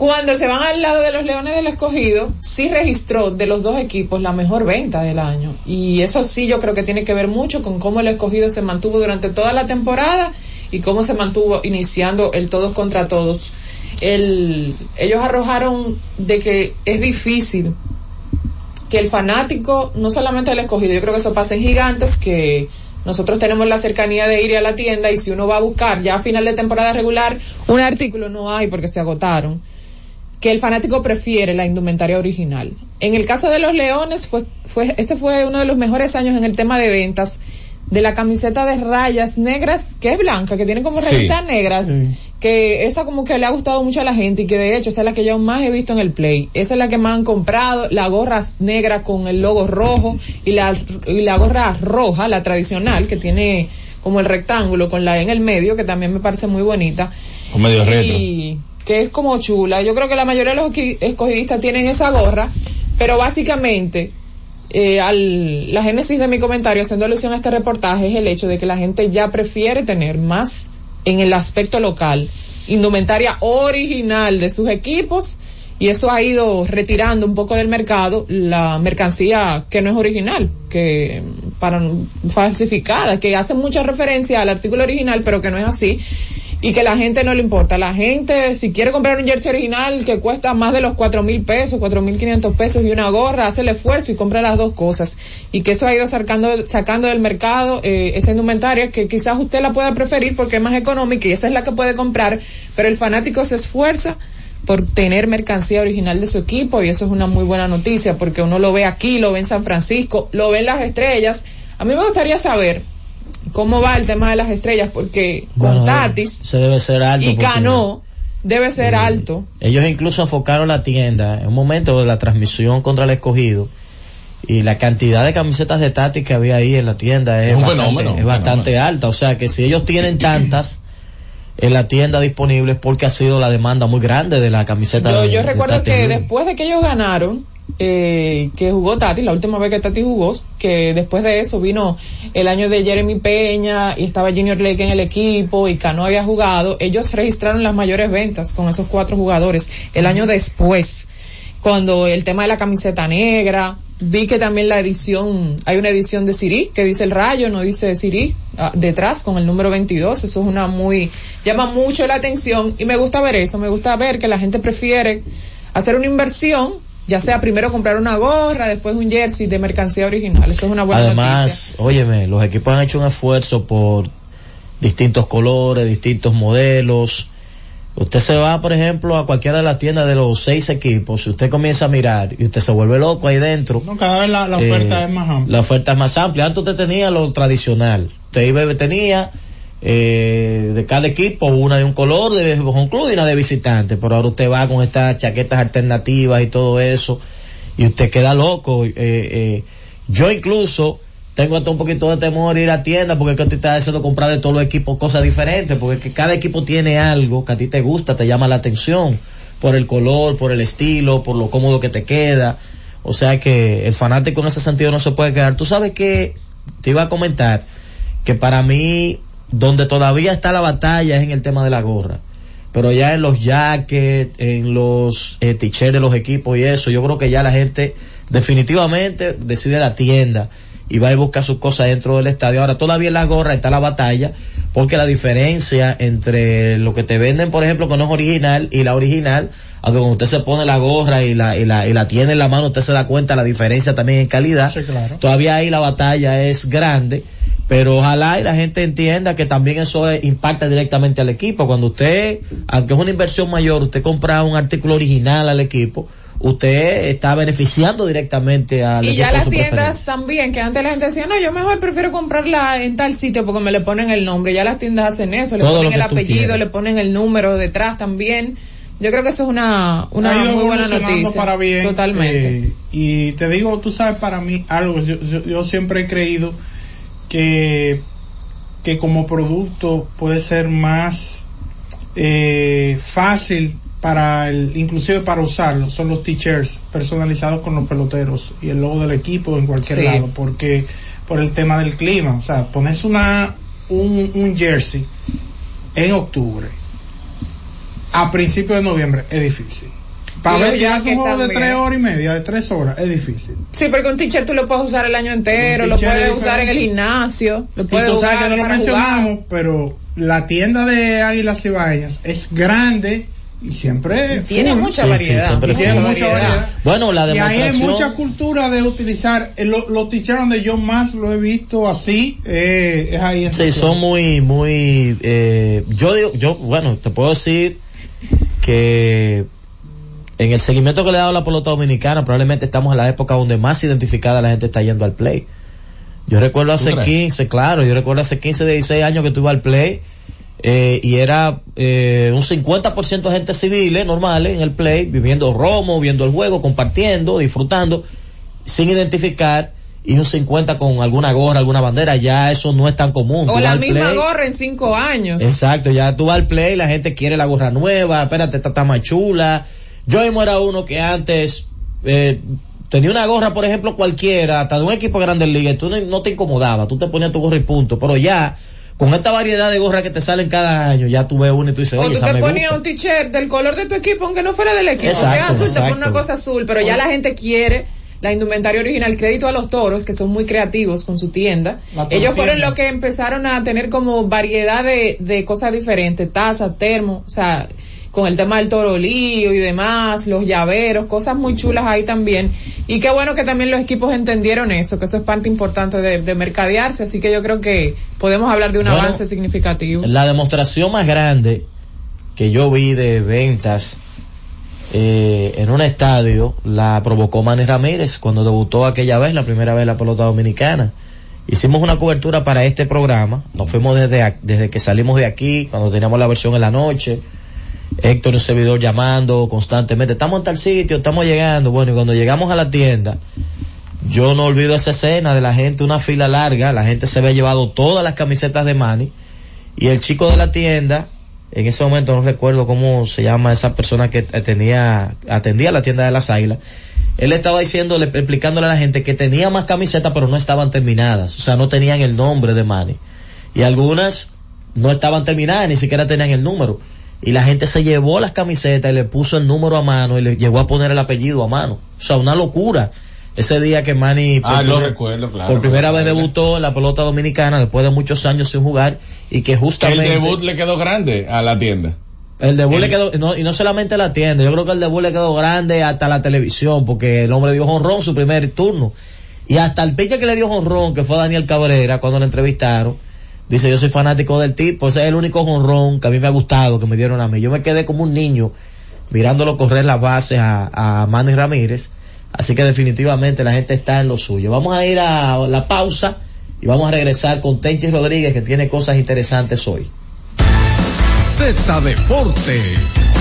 Cuando se van al lado de los Leones del Escogido, sí registró de los dos equipos la mejor venta del año. Y eso sí yo creo que tiene que ver mucho con cómo el Escogido se mantuvo durante toda la temporada y cómo se mantuvo iniciando el todos contra todos. El, ellos arrojaron de que es difícil que el fanático, no solamente el escogido, yo creo que eso pasa en gigantes, que nosotros tenemos la cercanía de ir a la tienda y si uno va a buscar ya a final de temporada regular un artículo no hay porque se agotaron que el fanático prefiere la indumentaria original. En el caso de los Leones, fue, fue, este fue uno de los mejores años en el tema de ventas de la camiseta de rayas negras, que es blanca, que tiene como rayitas negras, que esa como que le ha gustado mucho a la gente y que de hecho esa es la que yo más he visto en el play. Esa es la que más han comprado, la gorra negra con el logo rojo y la, y la gorra roja, la tradicional, que tiene como el rectángulo con la E en el medio, que también me parece muy bonita. Con medio retro que es como chula. Yo creo que la mayoría de los escogidistas tienen esa gorra, pero básicamente eh, al, la génesis de mi comentario haciendo alusión a este reportaje es el hecho de que la gente ya prefiere tener más en el aspecto local indumentaria original de sus equipos y eso ha ido retirando un poco del mercado la mercancía que no es original, que para falsificada, que hace mucha referencia al artículo original, pero que no es así y que la gente no le importa. La gente, si quiere comprar un jersey original que cuesta más de los cuatro mil pesos, cuatro mil quinientos pesos y una gorra, hace el esfuerzo y compra las dos cosas. Y que eso ha ido sacando, sacando del mercado eh, esa indumentaria que quizás usted la pueda preferir porque es más económica y esa es la que puede comprar, pero el fanático se esfuerza por tener mercancía original de su equipo y eso es una muy buena noticia porque uno lo ve aquí, lo ve en San Francisco, lo ve en las estrellas. A mí me gustaría saber cómo va el tema de las estrellas, porque con Tatis se debe ser alto y Cano debe ser alto. Ellos incluso enfocaron la tienda en un momento de la transmisión contra el escogido y la cantidad de camisetas de Tatis que había ahí en la tienda es, bastante, es bastante alta. O sea que si ellos tienen tantas en la tienda disponibles porque ha sido la demanda muy grande de la camiseta. Yo, yo recuerdo que después de que ellos ganaron, eh, que jugó Tati, la última vez que Tati jugó, que después de eso vino el año de Jeremy Peña y estaba Junior Lake en el equipo y Cano había jugado, ellos registraron las mayores ventas con esos cuatro jugadores el año después, cuando el tema de la camiseta negra, vi que también la edición, hay una edición de Siri que dice el rayo, no dice Siri, ah, detrás con el número 22, eso es una muy, llama mucho la atención y me gusta ver eso, me gusta ver que la gente prefiere hacer una inversión ya sea primero comprar una gorra, después un jersey de mercancía original. Eso es una buena Además, óyeme, los equipos han hecho un esfuerzo por distintos colores, distintos modelos. Usted se va, por ejemplo, a cualquiera de las tiendas de los seis equipos, si usted comienza a mirar y usted se vuelve loco ahí dentro. No, cada vez la, oferta eh, es más amplia. La oferta es más amplia. Antes usted tenía lo tradicional. Usted iba, tenía eh, de cada equipo, una de un color de un club y una de visitante, pero ahora usted va con estas chaquetas alternativas y todo eso y usted queda loco. Eh, eh, yo incluso tengo hasta un poquito de temor ir a tienda porque es que te haciendo comprar de todos los equipos cosas diferentes, porque cada equipo tiene algo que a ti te gusta, te llama la atención, por el color, por el estilo, por lo cómodo que te queda. O sea que el fanático en ese sentido no se puede quedar. Tú sabes que te iba a comentar que para mí donde todavía está la batalla es en el tema de la gorra. Pero ya en los jackets, en los eh, de los equipos y eso, yo creo que ya la gente definitivamente decide la tienda y va a buscar sus cosas dentro del estadio. Ahora todavía en la gorra está la batalla porque la diferencia entre lo que te venden, por ejemplo, que no es original y la original, aunque cuando usted se pone la gorra y la, y la, y la tiene en la mano, usted se da cuenta la diferencia también en calidad. Todavía ahí la batalla es grande pero ojalá y la gente entienda que también eso impacta directamente al equipo. Cuando usted, aunque es una inversión mayor, usted compra un artículo original al equipo, usted está beneficiando directamente a Y ya las tiendas también, que antes la gente decía, no, yo mejor prefiero comprarla en tal sitio porque me le ponen el nombre. Ya las tiendas hacen eso, le ponen el apellido, le ponen el número detrás también. Yo creo que eso es una, una muy buena noticia. Para bien, Totalmente. Eh, y te digo, tú sabes, para mí, algo, yo, yo, siempre he creído que, que como producto puede ser más eh, fácil para el, inclusive para usarlo, son los t-shirts personalizados con los peloteros y el logo del equipo en cualquier lado, porque por el tema del clima, o sea, pones una, un, un jersey en octubre a principios de noviembre es difícil. Para ver ya un juego de tres horas y media, de tres horas, es difícil. Sí, porque un t-shirt tú lo puedes usar el año entero, lo puedes usar en el gimnasio, lo puedes usar que no lo mencionamos, pero la tienda de Águilas Cibaeñas es grande y siempre tiene mucha variedad. tiene mucha variedad. Bueno, la demostración... Y hay mucha cultura de utilizar eh, los t-shirts donde yo más lo he visto así eh, es ahí en Sí, son muy muy eh, yo digo yo bueno, te puedo decir que en el seguimiento que le ha dado la pelota dominicana, probablemente estamos en la época donde más identificada la gente está yendo al play. Yo recuerdo hace 15, claro, yo recuerdo hace 15, 16 años que tuve al play eh, y era eh, un 50% de gente civil, normales, en el play, viviendo romo, viendo el juego, compartiendo, disfrutando, sin identificar y un 50 con alguna gorra, alguna bandera, ya eso no es tan común. O la misma gorra en cinco años. Exacto, ya tú vas al play, la gente quiere la gorra nueva, espérate, esta está más chula. Yo mismo era uno que antes eh, tenía una gorra, por ejemplo, cualquiera, hasta de un equipo grande en liga, y tú no, te incomodaba, tú te ponías tu gorra y punto, pero ya con esta variedad de gorras que te salen cada año, ya tú ves una y tú dices, oye, o tú te ponías un t-shirt del color de tu equipo, aunque no fuera del equipo, exacto, azul, te pones una cosa azul, pero ya la gente quiere la indumentaria original, crédito a los toros, que son muy creativos con su tienda. Ellos fueron los que empezaron a tener como variedad de, de cosas diferentes, taza, termo, o sea, con el tema del toro lío y demás, los llaveros, cosas muy chulas ahí también. Y qué bueno que también los equipos entendieron eso, que eso es parte importante de, mercadearse, así que yo creo que podemos hablar de un avance significativo. La demostración más grande que yo vi de ventas eh, en un estadio la provocó Manny Ramírez cuando debutó aquella vez, la primera vez la pelota dominicana. Hicimos una cobertura para este programa, nos fuimos desde, desde que salimos de aquí, cuando teníamos la versión en la noche, Héctor, un servidor llamando constantemente, estamos en tal sitio, estamos llegando, bueno, y cuando llegamos a la tienda, yo no olvido esa escena de la gente, una fila larga, la gente se había llevado todas las camisetas de Manny, y el chico de la tienda, en ese momento no recuerdo cómo se llama esa persona que tenía, atendía la tienda de las águilas, él estaba diciéndole, explicándole a la gente que tenía más camisetas pero no estaban terminadas, o sea, no tenían el nombre de Manny. Y algunas no estaban terminadas, ni siquiera tenían el número. Y la gente se llevó las camisetas y le puso el número a mano y le llegó a poner el apellido a mano. O sea, una locura ese día que Manny ah, lo recuerdo, claro, por primera vez debutó en la pelota dominicana después de muchos años sin jugar y que justamente el debut le quedó grande a la tienda. El debut le quedó no, y no solamente a la tienda yo creo que el debut le quedó grande hasta la televisión porque el hombre dio honrón su primer turno. Y hasta el pique que le dio honrón que fue Daniel Cabrera cuando lo entrevistaron dice yo soy fanático del tipo ese es el único honrón que a mí me ha gustado que me dieron a mí. Yo me quedé como un niño mirándolo correr las bases a, a Manny Ramírez Así que definitivamente la gente está en lo suyo. Vamos a ir a la pausa y vamos a regresar con Tenchi Rodríguez que tiene cosas interesantes hoy. Z Deportes.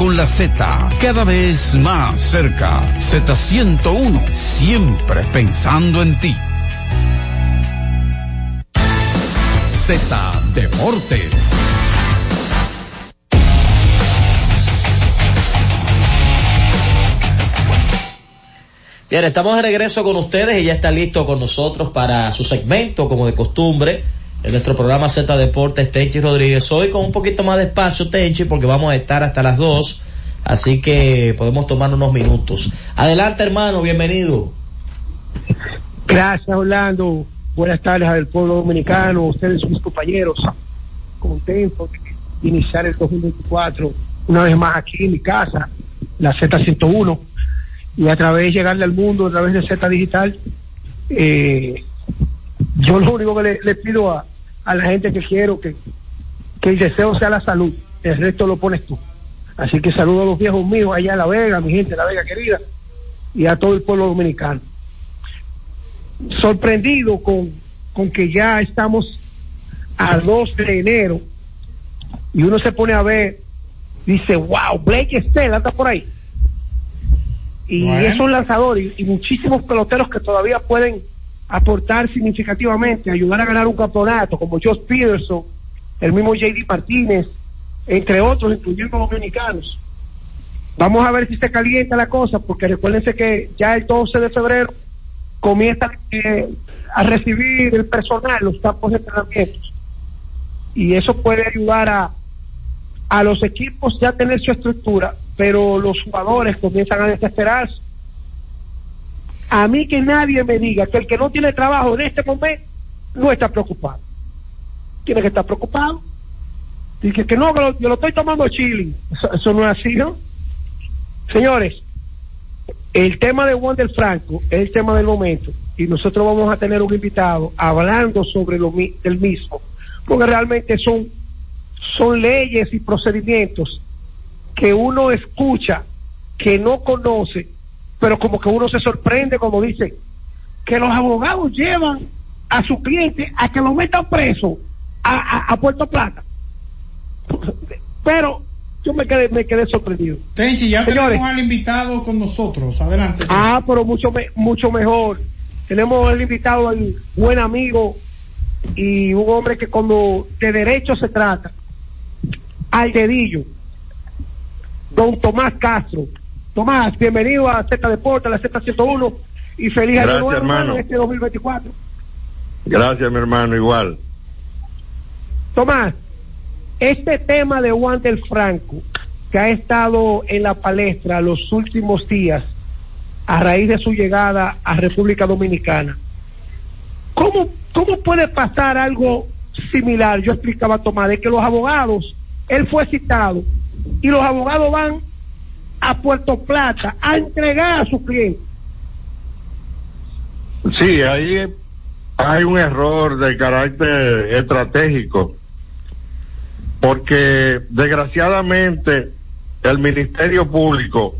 con la Z, cada vez más cerca. Z 101, siempre pensando en ti. Z Deportes. Bien, estamos de regreso con ustedes y ya está listo con nosotros para su segmento, como de costumbre, en nuestro programa Z Deportes, Tenchi Rodríguez. Hoy con un poquito más de espacio, Tenchi, porque vamos a estar hasta las 2 Así que podemos tomar unos minutos. Adelante, hermano, bienvenido. Gracias, Orlando. Buenas tardes al pueblo dominicano, ustedes, mis compañeros. Contento de iniciar el 2024 una vez más aquí en mi casa, la Z101, y a través de llegarle al mundo, a través de Z Digital. Eh, yo lo único que le, pido a, a, la gente que quiero que, que el deseo sea la salud, el resto lo pones tú. Así que saludo a los viejos míos allá en La Vega, mi gente de La Vega querida, y a todo el pueblo dominicano. Sorprendido con, con que ya estamos a 2 de enero y uno se pone a ver, dice, wow, Blake Estela está por ahí. Y es un lanzador y, muchísimos peloteros que todavía pueden aportar significativamente, ayudar a ganar un campeonato, como Josh Peterson, el mismo JD Martínez, entre otros, incluyendo dominicanos. Vamos a ver si se calienta la cosa, porque recuérdense que ya el 12 de febrero comienza eh, a recibir el personal los campos de entrenamientos. Y eso puede ayudar a, a los equipos ya tener su estructura, pero los jugadores comienzan a desesperarse. A mí que nadie me diga que el que no tiene trabajo en este momento no está preocupado. Tiene que estar preocupado Dice que no, que yo lo estoy tomando chile. Eso, no es así, ¿no? Señores, el tema de Wander Franco es el tema del momento y nosotros vamos a tener un invitado hablando sobre lo del mismo, porque realmente son, son leyes y procedimientos que uno escucha, que no conoce, pero como que uno se sorprende cuando dice que los abogados llevan a su cliente a que lo metan preso a Puerto Plata pero yo me quedé, me quedé sorprendido. Tenchi, ya tenemos al invitado con nosotros. Adelante. Ah, pero mucho, mucho mejor. Tenemos al invitado al buen amigo y un hombre que cuando de derecho se trata, al dedillo, don Tomás Castro. Tomás, bienvenido a Z Deporte, a la Z101 y feliz año nuevo hermano. en este 2024. Gracias, mi hermano, igual. Tomás, este tema de Juan del Franco, que ha estado en la palestra los últimos días a raíz de su llegada a República Dominicana, ¿cómo, cómo puede pasar algo similar? Yo explicaba a Tomás, de que los abogados, él fue citado y los abogados van a Puerto Plata a entregar a su cliente. Sí, ahí hay un error de carácter estratégico porque desgraciadamente el Ministerio Público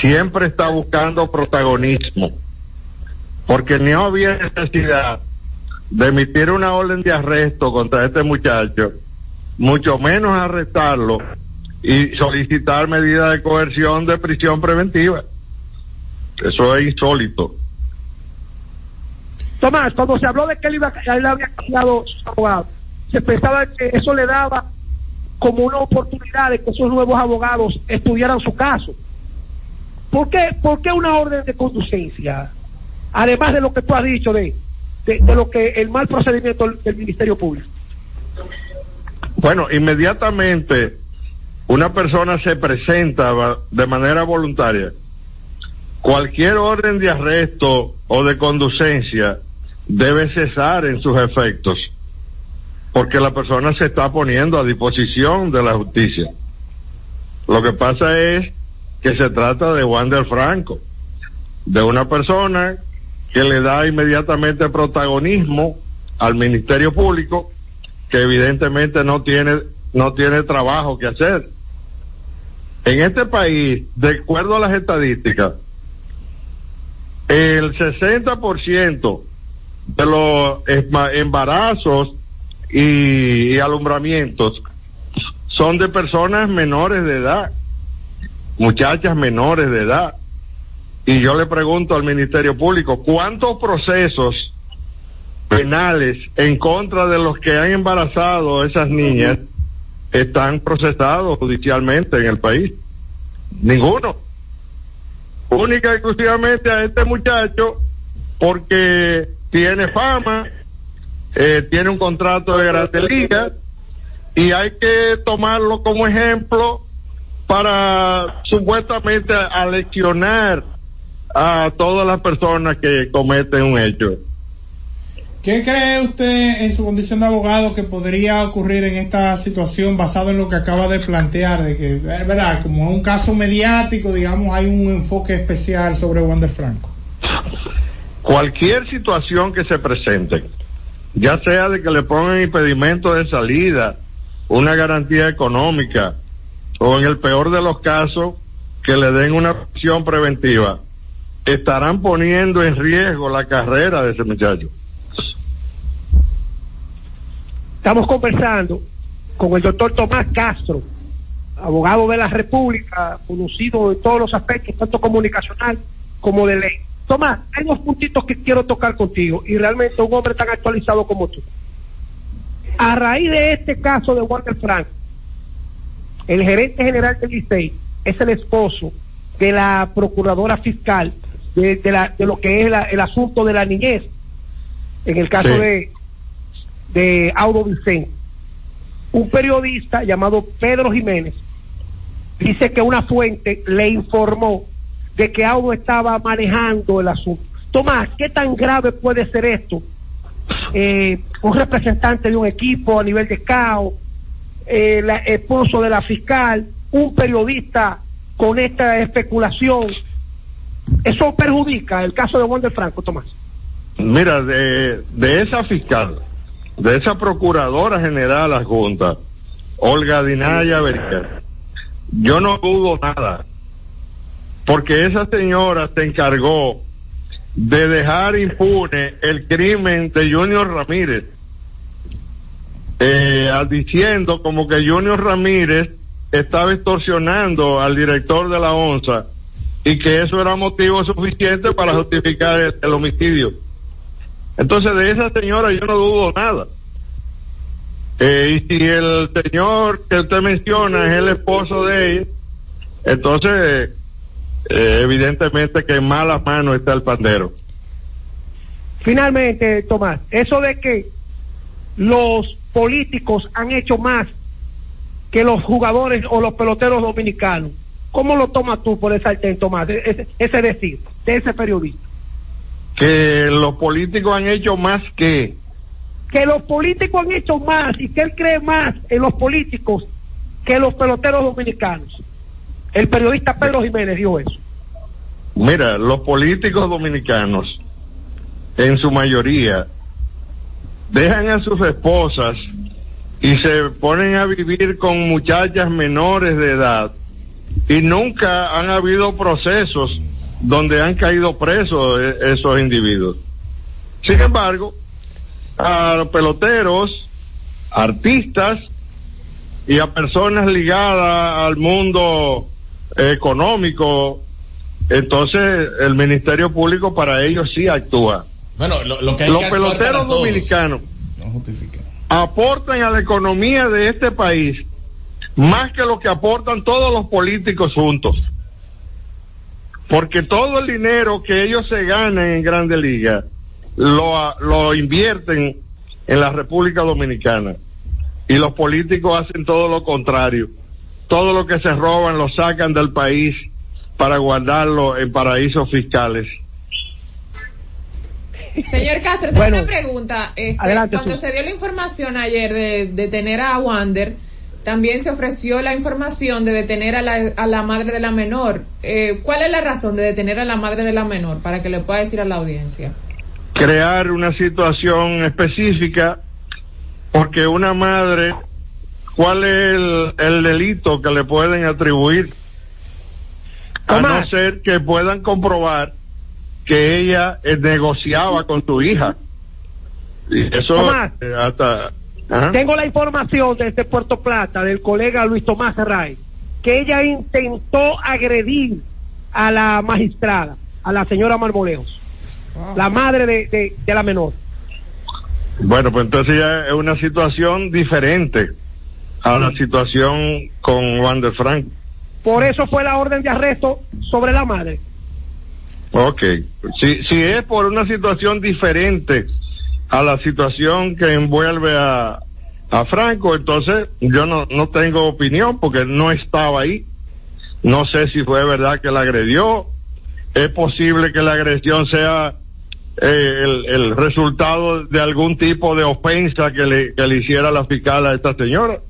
siempre está buscando protagonismo, porque no había necesidad de emitir una orden de arresto contra este muchacho, mucho menos arrestarlo y solicitar medidas de coerción de prisión preventiva. Eso es insólito. Tomás, cuando se habló de que él, iba, él había cambiado su abogado, se pensaba que eso le daba como una oportunidad de que esos nuevos abogados estudiaran su caso. ¿Por qué, ¿Por qué una orden de conducencia? Además de lo que tú has dicho de, de, lo que el mal procedimiento del Ministerio Público. Bueno, inmediatamente una persona se presenta de manera voluntaria cualquier orden de arresto o de conducencia debe cesar en sus efectos, porque la persona se está poniendo a disposición de la justicia. Lo que pasa es que se trata de Wander Franco, de una persona que le da inmediatamente protagonismo al Ministerio Público, que evidentemente no tiene, no tiene trabajo que hacer. En este país, de acuerdo a las estadísticas, el 60% de los embarazos y, alumbramientos son de personas menores de edad, muchachas menores de edad. Y yo le pregunto al Ministerio Público, ¿cuántos procesos penales en contra de los que han embarazado esas niñas están procesados judicialmente en el país? Ninguno. Única y exclusivamente a este muchacho porque tiene fama, eh, tiene un contrato de Grande Liga y hay que tomarlo como ejemplo para supuestamente aleccionar a todas las personas que cometen un hecho. ¿Qué cree usted en su condición de abogado que podría ocurrir en esta situación basado en lo que acaba de plantear? De que, es verdad, como un caso mediático, digamos, hay un enfoque especial sobre Wander Franco. Cualquier situación que se presente, ya sea de que le pongan impedimento de salida, una garantía económica, o en el peor de los casos, que le den una acción preventiva, estarán poniendo en riesgo la carrera de ese muchacho. Estamos conversando con el doctor Tomás Castro, abogado de la República, conocido en todos los aspectos, tanto comunicacional como de ley. Tomás, hay dos puntitos que quiero tocar contigo y realmente un hombre tan actualizado como tú. A raíz de este caso de Walter Frank, el gerente general del Licey es el esposo de la procuradora fiscal de, la, de lo que es el asunto de la niñez, en el caso de de Audo Vicente. Un periodista llamado Pedro Jiménez dice que una fuente le informó de que Audo estaba manejando el asunto. Tomás, ¿qué tan grave puede ser esto? Eh, un representante de un equipo a nivel de CAO, eh, el esposo de la fiscal, un periodista con esta especulación. ¿Eso perjudica el caso de Juan de Franco, Tomás? Mira, de, de esa fiscal, de esa procuradora general adjunta, Olga Dinaya Berger, yo no dudo nada, porque esa señora se encargó de dejar impune el crimen de Junior Ramírez, eh, diciendo como que Junior Ramírez estaba extorsionando al director de la ONSA y que eso era motivo suficiente para justificar el homicidio. Entonces de esa señora yo no dudo nada. Eh, y si el señor que usted menciona es el esposo de ella, entonces eh, evidentemente que en malas manos está el pandero. Finalmente, Tomás, eso de que los políticos han hecho más que los jugadores o los peloteros dominicanos, ¿cómo lo tomas tú por esa Tomás, ese, ese decir de ese periodista? Que los políticos han hecho más que que los políticos han hecho más y que él cree más en los políticos que los peloteros dominicanos. El periodista Pedro Jiménez dijo eso. Mira, los políticos dominicanos, en su mayoría, dejan a sus esposas y se ponen a vivir con muchachas menores de edad y nunca han habido procesos donde han caído presos e-, esos individuos. Sin embargo, a peloteros, artistas y a personas ligadas al mundo económico, entonces el Ministerio Público para ellos sí actúa. Bueno, lo, que hay Los peloteros dominicanos aportan a la economía de este país más que lo que aportan todos los políticos juntos porque todo el dinero que ellos se ganan en Grande Liga lo, lo invierten en la República Dominicana y los políticos hacen todo lo contrario. Todo lo que se roban lo sacan del país para guardarlo en paraísos fiscales. Señor Castro, tengo una pregunta. Este, cuando se dio la información ayer de detener a Wander, también se ofreció la información de detener a la, a la madre de la menor. Eh, ¿Cuál es la razón de detener a la madre de la menor? Para que le pueda decir a la audiencia. Crear una situación específica porque una madre, ¿cuál es el, el delito que le pueden atribuir? A no ser que puedan comprobar que ella eh, negociaba con tu hija. Y eso eh, hasta... Tengo la información desde Puerto Plata del colega Luis Tomás Ray, que ella intentó agredir a la magistrada, a la señora Marmolejos, la madre de, de, la menor. Bueno, pues entonces ya es una situación diferente a la situación con Juan de Frank. Por eso fue la orden de arresto sobre la madre. Ok, si, si es por una situación diferente a la situación que envuelve a, a Franco, entonces yo no, no tengo opinión porque no estaba ahí. No sé si fue verdad que la agredió. Es posible que la agresión sea eh, el, el, resultado de algún tipo de ofensa que le, que le hiciera la fiscal a esta señora.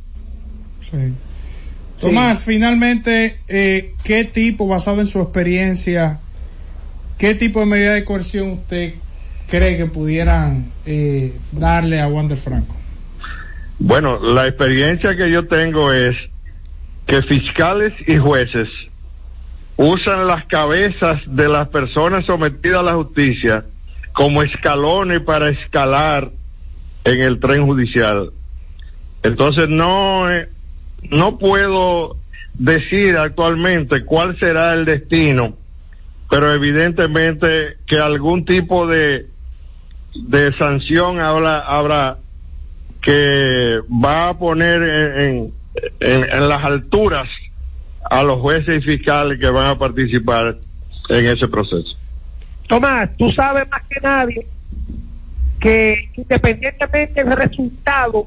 Sí. Tomás, finalmente, eh, ¿qué tipo, basado en su experiencia, ¿Qué tipo de medida de coerción usted cree que pudieran eh, darle a Wander Franco? Bueno, la experiencia que yo tengo es que fiscales y jueces usan las cabezas de las personas sometidas a la justicia como escalones para escalar en el tren judicial. Entonces no, eh, no puedo decir actualmente cuál será el destino pero evidentemente que algún tipo de, de sanción habrá, habrá que va a poner en, en, las alturas a los jueces y fiscales que van a participar en ese proceso. Tomás, tú sabes más que nadie que independientemente del resultado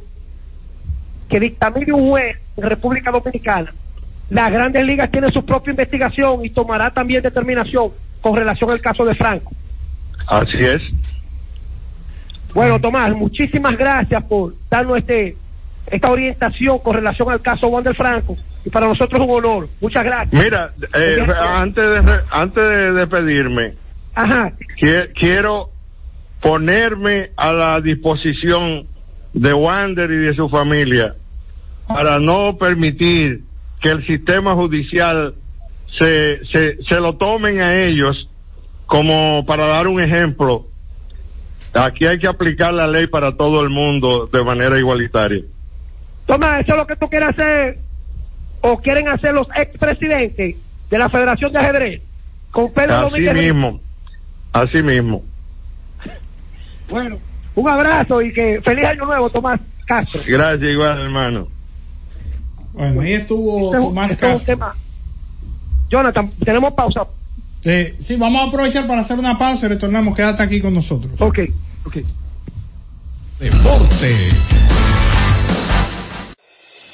que dictamine un juez en República Dominicana, las grandes ligas tienen su propia investigación y tomará también determinación con relación al caso de Franco. Así es. Bueno, Tomás, muchísimas gracias por darnos este esta orientación con relación al caso Juan del Franco y para nosotros es un honor. Muchas gracias. Mira, eh, antes de antes de despedirme, Ajá. quiero ponerme a la disposición de Wander y de su familia para no permitir que el sistema judicial se, se, se lo tomen a ellos como para dar un ejemplo. Aquí hay que aplicar la ley para todo el mundo de manera igualitaria. Toma, eso es lo que tú quieres hacer o quieren hacer los expresidentes de la Federación de Ajedrez con Pedro Así mismo, así mismo. Bueno, un abrazo y que feliz año nuevo, Tomás Castro. Gracias, igual, hermano. Bueno, ahí estuvo Tomás Castro. Jonathan, tenemos pausa. Sí, sí, vamos a aprovechar para hacer una pausa y retornamos. Quédate aquí con nosotros. Ok, ok. Deportes.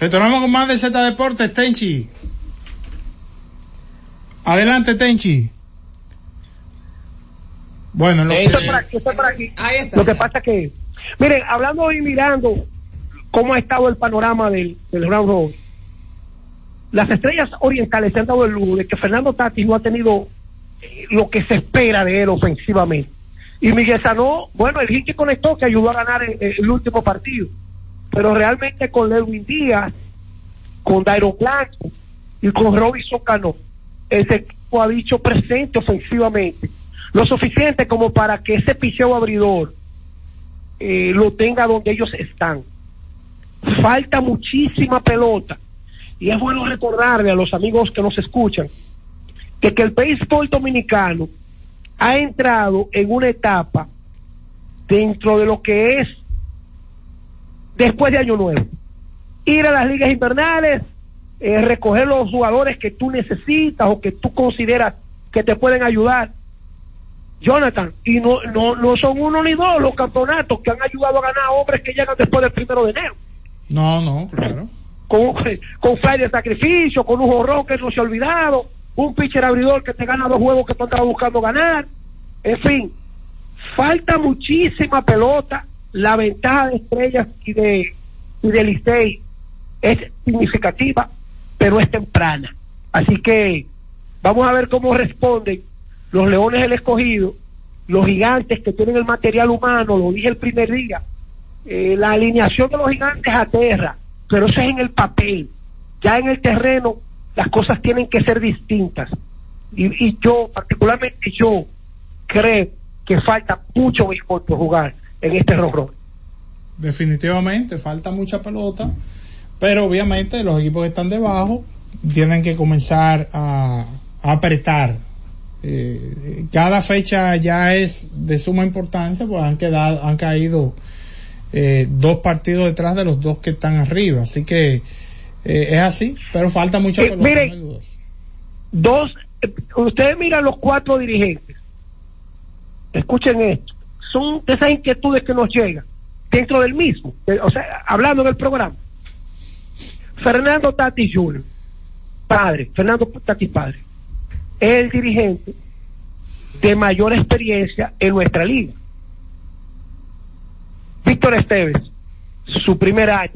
Retornamos con más de Z Deportes, Tenchi. Adelante, Tenchi. Bueno, lo, Estoy por aquí, estoy por aquí. Lo que pasa que, miren, hablando y mirando cómo ha estado el panorama del, del round robin, las estrellas orientales se han dado el lujo de que Fernando Tati no ha tenido eh, lo que se espera de él ofensivamente. Y Miguel Sanó, bueno, el hit que conectó que ayudó a ganar el, el último partido. Pero realmente con Lewin Díaz, con Dairo Blanco y con Robinson Cano, ese equipo ha dicho presente ofensivamente. Lo suficiente como para que ese picheo abridor eh, lo tenga donde ellos están. Falta muchísima pelota. Y es bueno recordarle a los amigos que nos escuchan que, que el béisbol dominicano ha entrado en una etapa dentro de lo que es después de Año Nuevo. Ir a las ligas invernales, eh, recoger los jugadores que tú necesitas o que tú consideras que te pueden ayudar. Jonathan, y no, no, no son uno ni dos los campeonatos que han ayudado a ganar hombres que llegan después del primero de enero. No, no, claro. Con, con fly de sacrificio, con un jorrón que no se ha olvidado, un pitcher abridor que te gana dos juegos que tú estabas buscando ganar. En fin, falta muchísima pelota. La ventaja de estrellas y de, y de Licey es significativa, pero es temprana. Así que vamos a ver cómo responden los Leones del Escogido, los gigantes que tienen el material humano, lo dije el primer día, eh, la alineación de los gigantes aterra, pero eso es en el papel. Ya en el terreno las cosas tienen que ser distintas. Y, y yo, particularmente yo, creo que falta mucho béisbol por jugar en este rorro. Definitivamente, falta mucha pelota, pero obviamente los equipos que están debajo tienen que comenzar a, a apretar. Eh, cada fecha ya es de suma importancia, pues han quedado, han caído eh, dos partidos detrás de los dos que están arriba, así que eh, es así, pero falta mucha pelota. no dos, ustedes miran los cuatro dirigentes, escuchen esto, son esas inquietudes que nos llegan dentro del mismo, o sea, hablando del programa. Fernando Tati Jr., padre, Fernando Tati padre, es el dirigente de mayor experiencia en nuestra liga. Víctor Esteves, su primer año,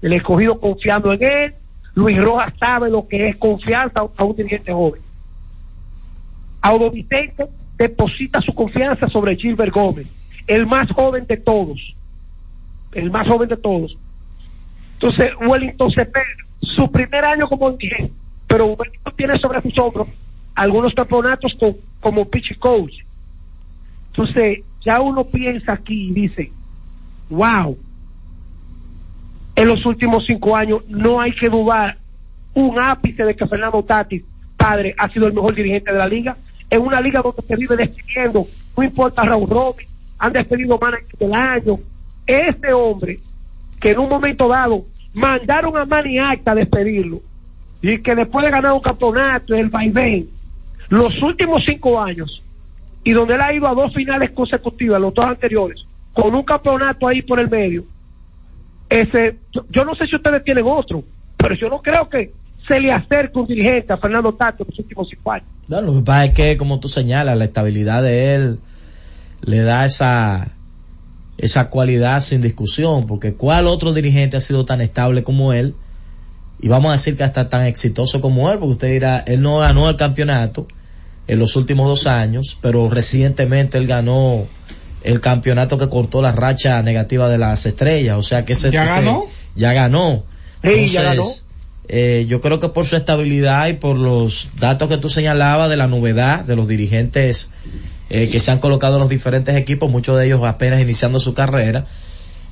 el escogido confiando en él, Luis Rojas sabe lo que es confianza a un dirigente joven. Audo Vicente deposita su confianza sobre Gilbert Gómez, el más joven de todos, el más joven de todos. Entonces, Wellington Cepeda, su primer año como dirigente, pero tiene sobre sus hombros algunos campeonatos como pitch coach. Entonces, ya uno piensa aquí y dice, wow, en los últimos cinco años, no hay que dudar un ápice de que Fernando Tatis, padre, ha sido el mejor dirigente de la liga. En una liga donde se vive despidiendo, no importa Raúl Robin, han despedido manager del año. Ese hombre, que en un momento dado mandaron a Manny Acta a despedirlo, y que después de ganar un campeonato, el vaivén, los últimos cinco años, y donde él ha ido a dos finales consecutivas, los dos anteriores, con un campeonato ahí por el medio, ese, yo no sé si ustedes tienen otro, pero yo no creo que se le acerque un dirigente a Fernando Tato en los últimos cinco años. No, lo que pasa es que, como tú señalas, la estabilidad de él le da esa, esa cualidad sin discusión, porque ¿cuál otro dirigente ha sido tan estable como él? Y vamos a decir que hasta tan exitoso como él, porque usted dirá, él no ganó el campeonato en los últimos dos años, pero recientemente él ganó el campeonato que cortó la racha negativa de las estrellas, o sea que ese, ¿Ya ese- ganó? ya ganó. Sí, ya ganó. eh, yo creo que por su estabilidad y por los datos que tú señalabas de la novedad de los dirigentes eh, que se han colocado los diferentes equipos, muchos de ellos apenas iniciando su carrera,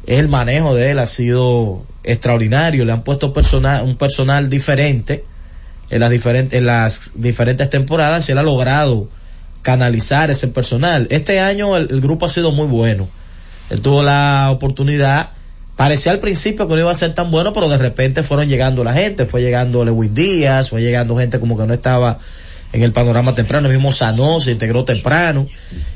el manejo de él ha sido extraordinario, le han puesto personal, un personal diferente en las diferentes, en las diferentes temporadas y él ha logrado canalizar ese personal. Este año el, el grupo ha sido muy bueno. Él tuvo la oportunidad, parecía al principio que no iba a ser tan bueno, pero de repente fueron llegando la gente, fue llegando Lewin Díaz, fue llegando gente como que no estaba en el panorama temprano, el mismo Sanó se integró temprano,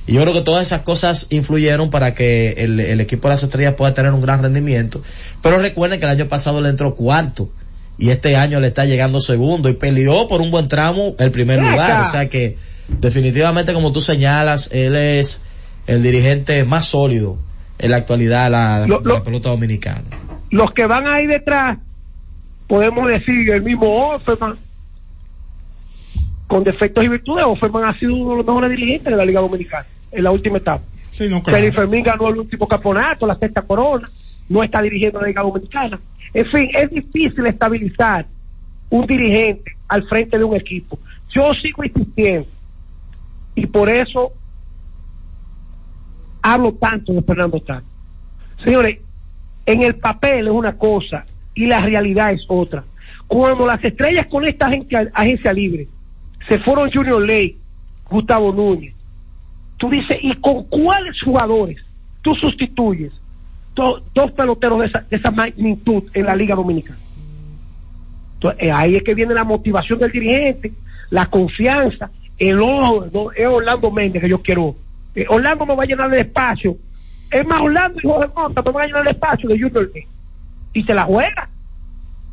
y yo creo que todas esas cosas influyeron para que el, el equipo de las estrellas pueda tener un gran rendimiento, pero recuerden que el año pasado le entró cuarto, y este año le está llegando segundo, y peleó por un buen tramo el primer lugar, o sea que definitivamente como tú señalas, él es el dirigente más sólido en la actualidad de la, Lo- de la lo- pelota dominicana. Los que van ahí detrás, podemos decir el mismo Offerman, con defectos y virtudes, Offerman ha sido uno de los mejores dirigentes de la Liga Dominicana en la última etapa. Sí, no, claro. Félix Fermín ganó el último campeonato, la sexta corona, no está dirigiendo la Liga Dominicana. En fin, es difícil estabilizar un dirigente al frente de un equipo. Yo sigo insistiendo y por eso hablo tanto de Fernando Tato. Señores, en el papel es una cosa y la realidad es otra. Cuando las estrellas con esta agencia, agencia libre se fueron Junior Lake, Gustavo Núñez, tú dices, ¿y con cuáles jugadores tú sustituyes do- dos peloteros de esa, de esa magnitud en la Liga Dominicana? Entonces, eh, ahí es que viene la motivación del dirigente, la confianza, el ojo, no, es Orlando Méndez que yo quiero. Eh, Orlando me va a llenar el espacio. Es más, Orlando y Jorge Monta me van a llenar el espacio de Junior Lake. Y se la juega.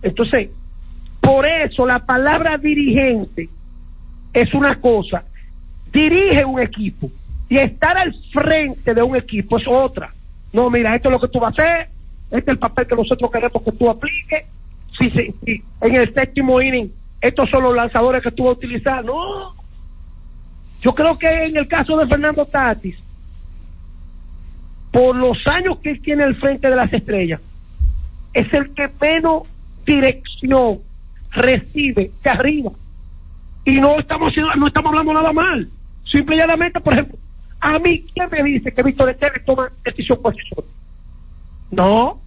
Entonces, por eso la palabra dirigente es una cosa. Dirige un equipo y estar al frente de un equipo es otra. No, mira, esto es lo que tú vas a hacer, este es el papel que nosotros queremos que tú apliques. Si, si, si en el séptimo inning estos son los lanzadores que tú vas a utilizar, no. Yo creo que en el caso de Fernando Tatis, por los años que él tiene al frente de las estrellas, es el que menos dirección recibe de arriba. Y no estamos haciendo- no estamos hablando nada mal. Simple y llanamente, por ejemplo, a mí, ¿quién me dice que Víctor Esteves toma decisión por sí solo? No.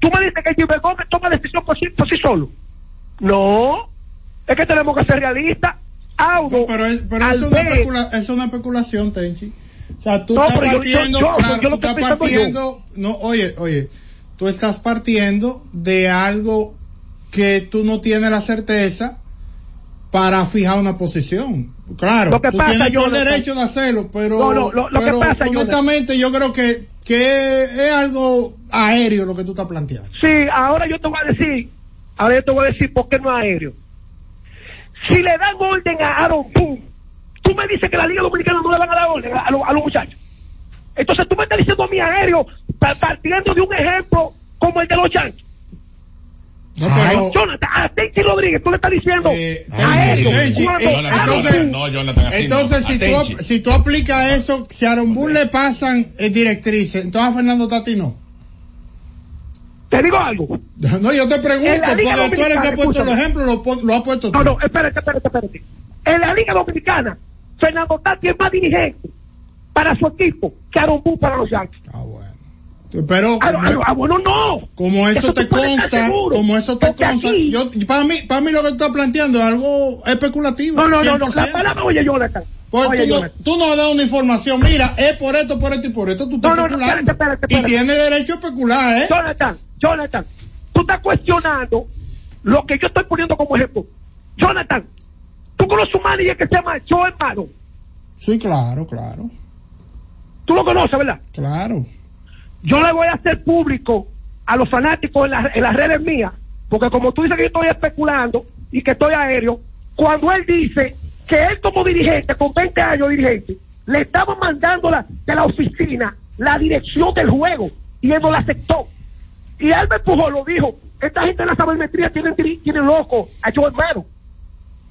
Tú me dices que Gilbert Gómez toma decisión por sí, por sí solo. No. Es que tenemos que ser realistas. Audo, Pero, es, pero al es, una ver- especula- es una especulación, Tenchi. O sea, tú No, estás pero yo- yo- partiendo, claro, yo tú estás partiendo, no, oye, oye, tú estás partiendo de algo que tú no tienes la certeza para fijar una posición. Claro, Lo que tú pasa, tienes el derecho de hacerlo, pero, No, no, lo- lo que pasa, honestamente yo creo que, que es algo aéreo lo que tú estás planteando. Sí, ahora yo te voy a decir, ahora yo te voy a decir por qué no es aéreo. Si le dan orden a Aaron Boone, tú me dices que la Liga Dominicana no le van a dar orden a, a los- a los muchachos. Entonces tú me estás diciendo a mí aéreo, pa- partiendo de un ejemplo como el de los Yankees. No, pero, Jonathan, a Tenchi Rodríguez, tú le estás diciendo Eh, eh, Jonathan, Aaron entonces- no, Jonathan, así entonces no. si, tú, si tú aplicas eso, si a Aaron Boone le pasan eh, directrices, entonces a Fernando Tati no. te digo algo. No, yo te pregunto, porque tú eres el que ha puesto el ejemplo, lo, lo ha puesto tú. No, no, espérate, espérate, espérate. En la Liga Dominicana, Fernando Tati es más dirigente para su equipo que Aaron Boone para los Yankees. Ah, bueno. Pero ah, ah, ah, bueno, no. Como eso, te consta, como eso te consta, yo para mí, para mí lo que tú estás planteando es algo especulativo. No, no, no, no, la palabra oye Jonathan. Pues tú, No, tú no das una información, mira, es por esto, por esto y por esto, tú estás especulando. Y tienes derecho a especular, ¿eh? Jonathan, Jonathan, tú estás cuestionando lo que yo estoy poniendo como ejemplo. Jonathan, tú conoces un manager que se llama Joe hermano. Sí, claro, claro. Tú lo conoces, ¿verdad? Claro. Yo le voy a hacer público a los fanáticos en, en las redes mías, porque como tú dices que yo estoy especulando y que estoy aéreo, cuando él dice que él como dirigente, con 20 años dirigente, le estaba mandando la, de la oficina la dirección del juego y él no la aceptó. Y él me empujó, lo dijo, esta gente en la sabermetría tiene, tiene loco a Joe hermano,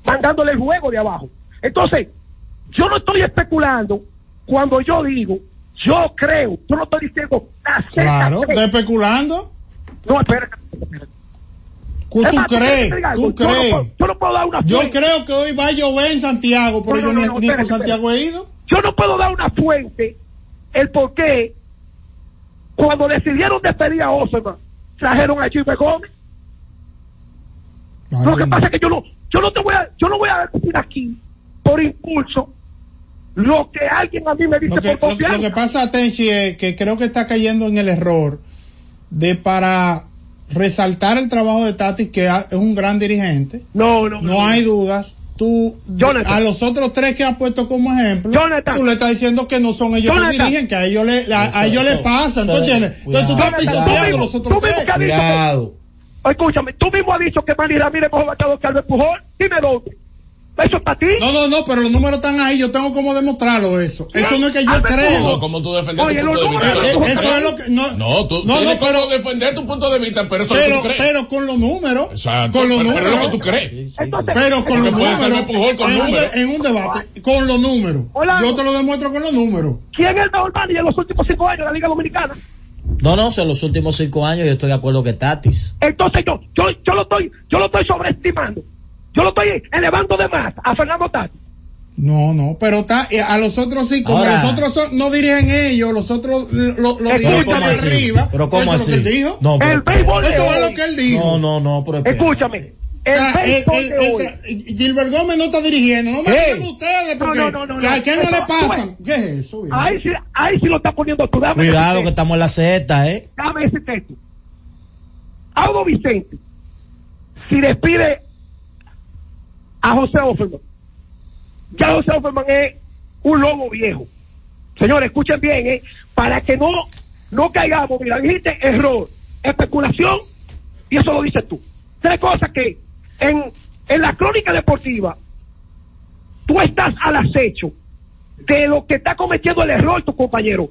mandándole el juego de abajo. Entonces, yo no estoy especulando cuando yo digo, yo creo, yo no estoy diciendo, claro, ¿estás especulando? No, espérate, ¿Tú, crees? ¿Tú crees? Yo no, puedo dar una. Yo creo que hoy va a llover en Santiago, pero yo ni, por Santiago he ido. Yo no puedo dar una fuente el por qué cuando decidieron despedir a Osema trajeron a Jimmy Gómez. lo que pasa es que yo no, yo no te voy a, yo no voy a decir aquí por impulso lo que alguien a mí me dice por confianza. Lo, que pasa, Tenchi, es que creo que está cayendo en el error de para resaltar el trabajo de Tati, que es un gran dirigente. No, no. No hay dudas. Tú, a los otros tres que has puesto como ejemplo, tú le estás diciendo que no son ellos que dirigen, que a ellos le, a, ellos le pasa, ¿tú entiendes? Entonces tú estás pisoteando los otros tres. Cuidado. Escúchame, tú mismo has dicho que Manny Ramírez mejor bateador que Albert Pujol. Dime dónde. ¿Eso para ti? No, no, no, pero los números están ahí, yo tengo como demostrarlo eso. Eso no es que yo creo. No, como tú defender tu punto de vista. Eso, es lo que, no. No, tú no, tienes como defender tu punto de vista, pero eso es lo que tú crees. Pero con los números. Exacto. Con los pero, números. Pero lo que tú crees. pero con los números. con en, un en un debate, con los números. Yo te lo demuestro con los números. ¿Quién es el mejor manager en los últimos cinco años de la Liga Dominicana? No, no, en los últimos cinco años yo estoy de acuerdo que Tatis. Entonces yo, yo, yo lo estoy, yo lo estoy sobreestimando. Yo lo estoy elevando de más a Fernando Tati. No, no, pero está, eh, a los otros sí, como los otros no dirigen ellos, los otros lo, lo dirigen de arriba. Pero ¿cómo así? Lo que él dijo. No, el béisbol Eso es lo que él dijo. No, no, no, pero Escúchame. El ah, béisbol de hoy. Gilbert Gómez no está dirigiendo, no me digan ustedes porque no, no, no, no, ¿a quién no le pasan? ¿Qué es eso? Ahí sí, ahí sí lo está poniendo tú. Dame Cuidado que estamos en la Z, eh. Dame ese texto. Audo Vicente, si despide a José Offerman, ya José Offerman es un lobo viejo. Señores, escuchen bien, ¿eh? para que no, no caigamos, mira, dijiste error, especulación, y eso lo dices tú. Tres cosas que en, en la crónica deportiva tú estás al acecho de lo que está cometiendo el error tu compañero.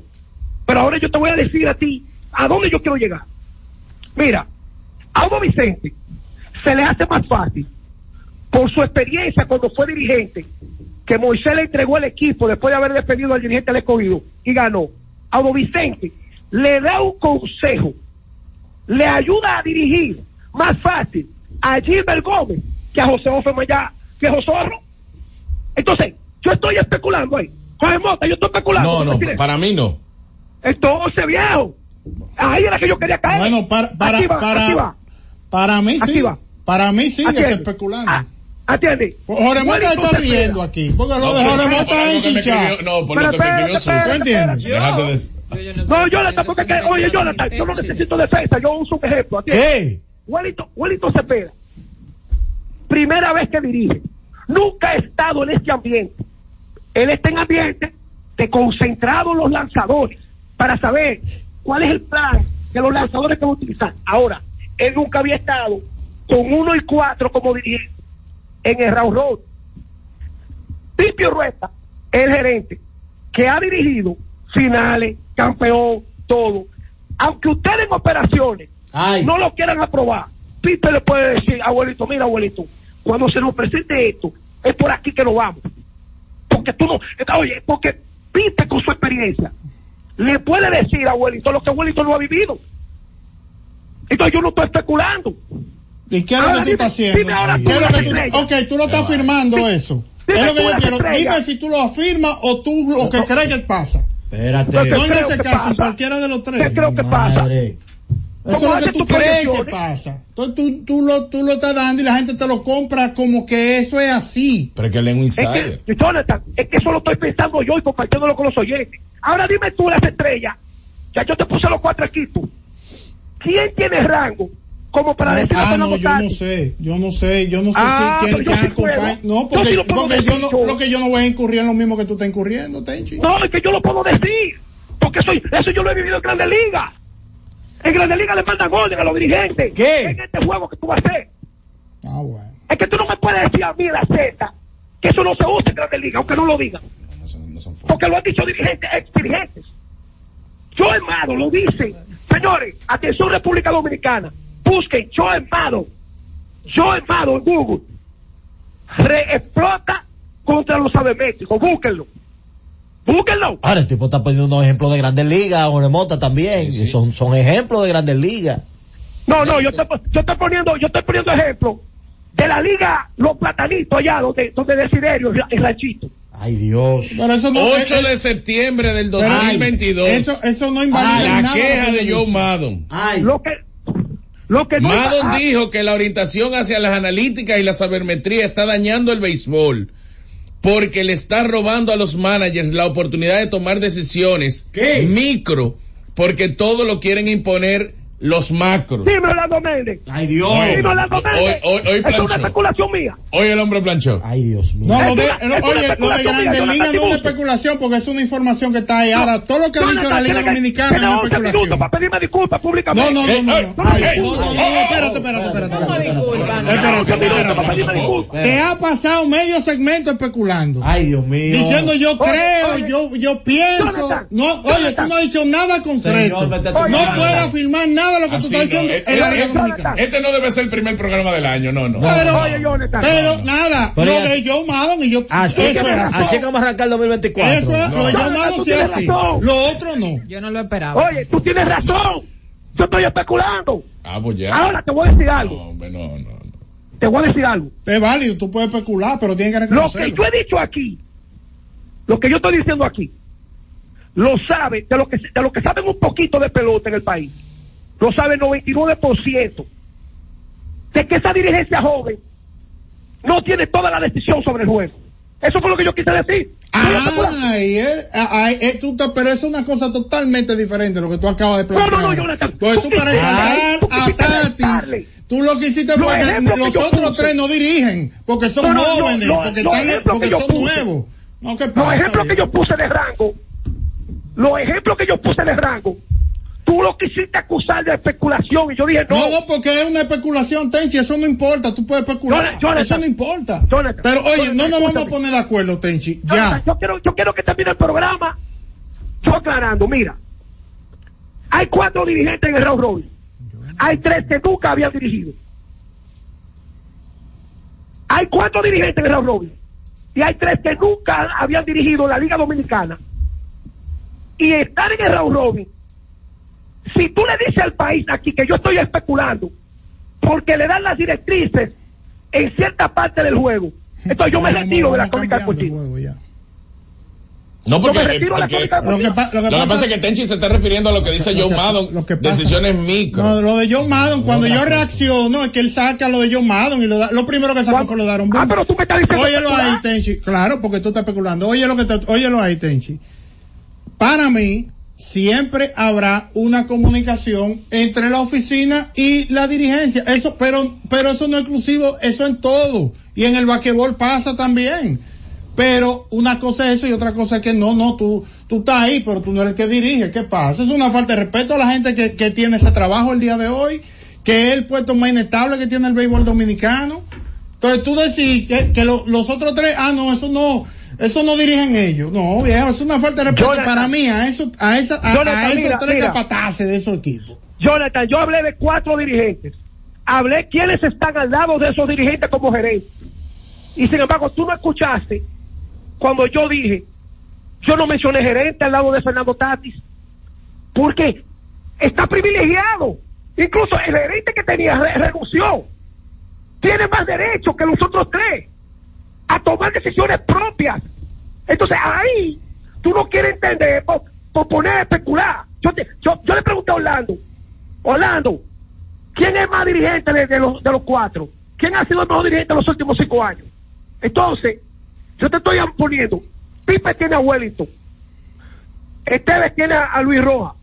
Pero ahora yo te voy a decir a ti a dónde yo quiero llegar. Mira, a Hugo Vicente se le hace más fácil por su experiencia cuando fue dirigente, que Moisés le entregó el equipo después de haber despedido al dirigente del escogido y ganó. A Vicente le da un consejo, le ayuda a dirigir más fácil a Gilbert Gómez que a José Offerman ya, que a José Entonces, yo estoy especulando ahí. Coge mota, yo estoy especulando. No, no, para mí no. Entonces, viejo. Ahí era que yo quería caer. Bueno, para, para, para, para mí sí. Para mí sí es especulando. Atiende. Jorge Mota está riendo aquí. Porque lo de Jorge Mota es hinchado. No, por lo que me escribió Suso. ¿Entiendes? No, Jonathan, porque, que, oye, Jonathan, yo no necesito defensa, yo uso un ejemplo. ¿Qué? Wellington, Wellington Cepeda, primera vez que dirige, nunca ha estado en este ambiente. Él está en ambiente de concentrados los lanzadores para saber cuál es el plan de los lanzadores que va a utilizar. Ahora, él nunca había estado con uno y cuatro como dirigente en el Raw Road. Pipio Rueta, el gerente, que ha dirigido finales, campeón, todo. Aunque ustedes en operaciones no lo quieran aprobar, Pipe le puede decir, abuelito, mira abuelito, cuando se nos presente esto, es por aquí que lo vamos. Porque tú no, oye, porque Pipe con su experiencia le puede decir, abuelito, lo que abuelito no ha vivido. Entonces yo no estoy especulando. ¿Y qué es lo que tú estás haciendo? ok, tú lo estás afirmando eso. es lo que yo quiero. Dime si tú lo afirmas o tú lo que crees que pasa. Espérate. No ¿Qué en ese caso, cualquiera de los tres. ¿Qué creo que pasa? Eso ¿Cómo es lo que tú crees que pasa. Entonces tú, tú, lo, tú lo estás dando y la gente te lo compra como que eso es así. Pero es que él es un Es insider. que, Jonathan, es que eso lo estoy pensando yo y compartiéndolo con los oyentes. Ahora dime tú las estrellas. Ya yo te puse los cuatro equipos. ¿Quién tiene rango como para decir a ah, no, yo no sé, yo no sé, yo no sé Ah, quién, pero yo quién sí puedo. acompaña. No, Yo porque, sí lo porque yo decir no, yo. lo que yo no voy a incurrir en lo mismo que tú estás incurriendo, Tenchi. No, es que yo lo puedo decir. Porque soy, eso yo lo he vivido en Grandes Ligas. En Grandes Ligas le mandan orden a los dirigentes. ¿Qué? En este juego que tú vas a hacer. Ah, bueno. Es que tú no me puedes decir a mí la Z que eso no se usa en Grandes Ligas, aunque no lo digan. No son, no son fuertes. Porque lo han dicho dirigentes, ex dirigentes. Joe Mado lo dice. Señores, atención República Dominicana. Busquen Joe Mado. Joe Mado en Google. Reexplota contra los sabermétricos. Búsquenlo. Búsquenlo. Ahora el tipo está poniendo unos ejemplos de grandes ligas, Oremota también. Sí, sí. y Son, son ejemplos de grandes ligas. No, no, yo estoy, yo estoy poniendo, yo estoy poniendo ejemplo de la liga Los Platanitos allá donde, donde Desiderio y el ranchito. Ay Dios. Pero eso no 8 de septiembre del 2022. Eso, eso no invalida la nada queja de yo Joe. Maddon. Ay. Lo que, lo que no Maddon ah, dijo que la orientación hacia las analíticas y la sabermetría está dañando el béisbol porque le está robando a los managers la oportunidad de tomar decisiones ¿Qué? micro porque todo lo quieren imponer los macros. Dime Orlando Méndez. Ay Dios. Dime Orlando Méndez. hoy- hoy es una planchó. especulación mía. Hoy el hombre planchó. Ay Dios mío. No, lo de, una oye, lo de especulación, Grandes Ligas no es una especulación porque es una información que está ahí. Ahora, todo lo que ha dicho la Liga Dominicana es una 11 minutos especulación. para pedirme disculpas No, públicamente. no, no, no. Eh, no. eh, eh, no, no, no, eh, espérate, espérate, espérate. No. Espérate, Once minutos espérate, espérate. disculpas. Te ha pasado medio segmento especulando. Ay Dios mío. Diciendo yo creo, yo, yo pienso. No, oye, tú no has dicho nada concreto. No puedes afirmar nada de lo que tú estás no, diciendo en la Liga eh, Dominicana. Este no debe ser el primer programa del año, no, no. Pero, Oye, Jonathan. pero nada, Pero lo ya- de Joe Maddon y yo. Así que, es así. así que vamos a arrancar el 2024. Eso es, lo de No. Joe Maddon Tú sí así. Lo otro no. Yo no lo esperaba. Oye, tú tienes razón. Yo estoy especulando. Ah, pues ya. Ahora te voy a decir No, algo. hombre, no, no, no. Te voy a decir algo. Es válido, tú puedes especular, pero tienes que Lo que reconocerlo. yo he dicho aquí, lo que yo estoy diciendo aquí, lo sabe, de lo que, de lo que saben un poquito de pelota en el país, lo sabe el 99% de que esa dirigencia joven no tiene toda la decisión sobre el juego. Eso fue lo que yo quise decir. Ay, eh, ay, eh, tú pero es una cosa totalmente diferente de lo que tú acabas de No, plantear. no, no, Jonathan. Pues tú Tú para tú a Tatis, tú lo que hiciste fue que los otros tres no dirigen, porque son No, no, no, jóvenes, no, porque, están, porque son puse. nuevos. No, ¿qué Los ejemplos que yo puse de rango, los ejemplos que yo puse de rango, tú lo quisiste acusar de especulación y yo dije no. No, no, porque es una especulación, Tenchi, eso no importa, tú puedes especular, Jonathan, Jonathan. eso no importa. Jonathan, Pero oye, no nos vamos a poner de acuerdo, Tenchi, ya. yo quiero, yo quiero que termine el programa. Yo aclarando, mira, hay cuatro dirigentes en el round robin. Hay tres que nunca habían dirigido. Hay cuatro dirigentes en el round robin. Y hay tres que nunca habían dirigido la Liga Dominicana. Y estar en el round robin. Si tú le dices al país aquí que yo estoy especulando, porque le dan las directrices en cierta parte del juego, entonces yo me retiro de la vamos cómica cambiando el cochina. juego ya. No, porque, porque- crónica Lo que, pa- lo que lo que pasa es que Tenchi se está refiriendo a lo que dice Lo que- Maddon, lo que pasa- decisiones micro. No, lo de John Maddon, cuando yo reacciono, es que él saca lo de John Maddon y lo, da- lo primero que sacó fue lo de Aaron Ah, Boone. pero tú me estás diciendo Óyelo ahí, Tenchi. Claro, porque tú estás especulando. Óyelo, que te- óyelo ahí, Tenchi. Para mí, siempre habrá una comunicación entre la oficina y la dirigencia. Eso, pero, pero eso no es exclusivo, eso en todo. Y en el basquetbol pasa también. Pero una cosa es eso y otra cosa es que no, no, tú, tú estás ahí, pero tú no eres el que dirige. ¿Qué pasa? Es una falta de respeto a la gente que, que tiene ese trabajo el día de hoy, que es el puesto más inestable que tiene el béisbol dominicano. Entonces tú decís que, que lo- los otros tres, ah, no, eso no, eso no dirigen ellos. No, viejo, es una falta de respeto Jonathan. para mí a, eso, a, esa, a, Jonathan, a esos mira, tres mira. capataces de esos equipos. Jonathan, yo hablé de cuatro dirigentes. Hablé quiénes están al lado de esos dirigentes como gerentes. Y sin embargo, tú no escuchaste cuando yo dije, yo no mencioné gerente al lado de Fernando Tatis. Porque está privilegiado. Incluso el gerente que tenía re- renunció. Tiene más derecho que los otros tres a tomar decisiones propias. Entonces ahí tú no quieres entender, po- por poner a especular. Yo, te- yo, yo le pregunté a Orlando, Orlando, ¿quién es más dirigente de, los, de los cuatro? ¿Quién ha sido el mejor dirigente de los últimos cinco años? Entonces, yo te estoy poniendo, Pipe tiene a Wellington, Esteves tiene a, a Luis Rojas,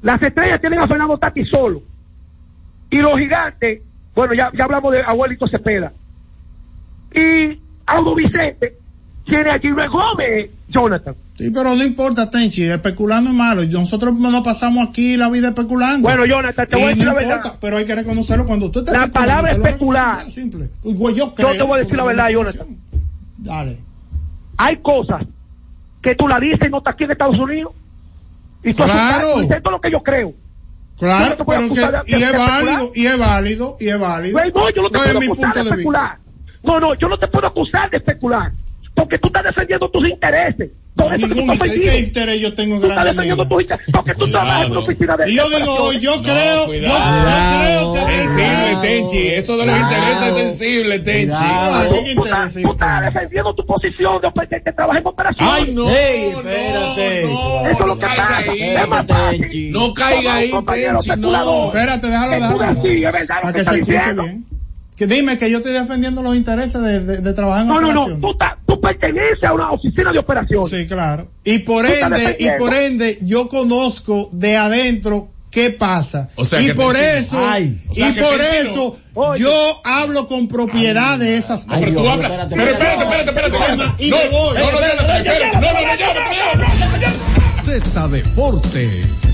las estrellas tienen a Fernando Tati solo, y los gigantes, bueno, ya, ya hablamos de Abuelito Cepeda, y Audo Vicente tiene a Gilbert Gómez, Jonathan. Sí, pero no importa, Tenchi, especulando es malo. Nosotros no pasamos aquí la vida especulando. Bueno, Jonathan, te voy a Y decir no la importa, verdad. Pero hay que reconocerlo cuando tú estás La palabra especular. Simple. Uy, yo, Yo creo te voy a decir la verdad. Jonathan. Dale. Hay cosas que tú la dices y no estás aquí en Estados Unidos. Y tú Claro. aceptas- tú lo que yo creo. Yo Claro, no pero que, acusar de- y de es válido, y es válido, y es válido. No, yo no te es puedo mi acusar punto de de especular. No, no, yo no te puedo acusar de especular. Porque tú estás defendiendo tus intereses. Por No, eso que tú ningún estás interés, ofendido. interés yo tengo en Tú estás defendiendo tus intereses. Porque tú trabajas en una oficina de Y yo digo, yo creo, yo, cuidado. yo creo que Sensible, Tenchi. Eso de los Cuidado. intereses es sensible, Tenchi. Ah, ¿qué Tú estás, interés, tú estás defendiendo tu posición de, de trabajar en operaciones. Ay, no. Ey, no, espérate. no, Eso es no lo que caiga pasa. ahí. Es más fácil. Tenchi. No caiga ahí, Tenchi, no. Espérate, déjalo, Que déjalo. decís, es verdad Para que que se escuche bien. Que dime que yo estoy defendiendo los intereses de, de, de trabajar en No, no, no. Tú, estás- tú perteneces a una oficina de operaciones. Sí, claro. Y por ende, y por ende, yo conozco de adentro qué pasa. O sea y que por eso, Ay. O sea y que por eso, Oye. yo hablo con propiedad de esas No, Ay, pero tú hablas. espérate, Pero espérate, espérate. espérate, espérate. espérate. Y No, no, no. No, no, no, no, no, no, no. Z Deportes.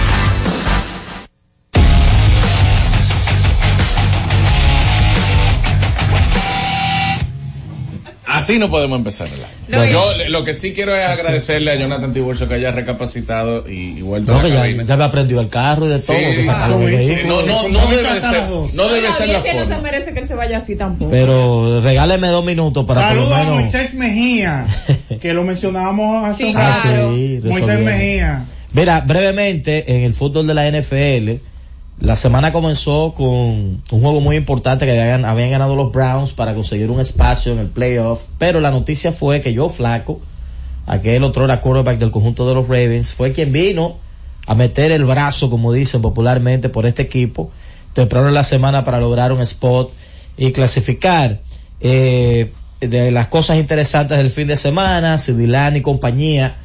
Así no podemos empezar el año. No, y- Yo le- lo que sí quiero es agradecerle a Jonathan Tiburcio que haya recapacitado y, y vuelto No, a la ya, me aprendió el carro y de todo, Sí, que. No, no, no debe ser, no debe la ser la audiencia no se merece que él se vaya así tampoco. Pero regáleme dos minutos para Saludos a. Moisés Mejía, que lo mencionábamos hace Sí, un rato. claro. Sí, Moisés. Mejía. Mira, brevemente, en el fútbol de la NFL, la semana comenzó con un juego muy importante que habían, habían, ganado los Browns para conseguir un espacio en el playoff, pero la noticia fue que Joe Flaco, aquel otro era quarterback del conjunto de los Ravens, fue quien vino a meter el brazo, como dicen popularmente, por este equipo temprano en la semana para lograr un spot y clasificar. Eh, de las cosas interesantes del fin de semana, Sidilan y compañía,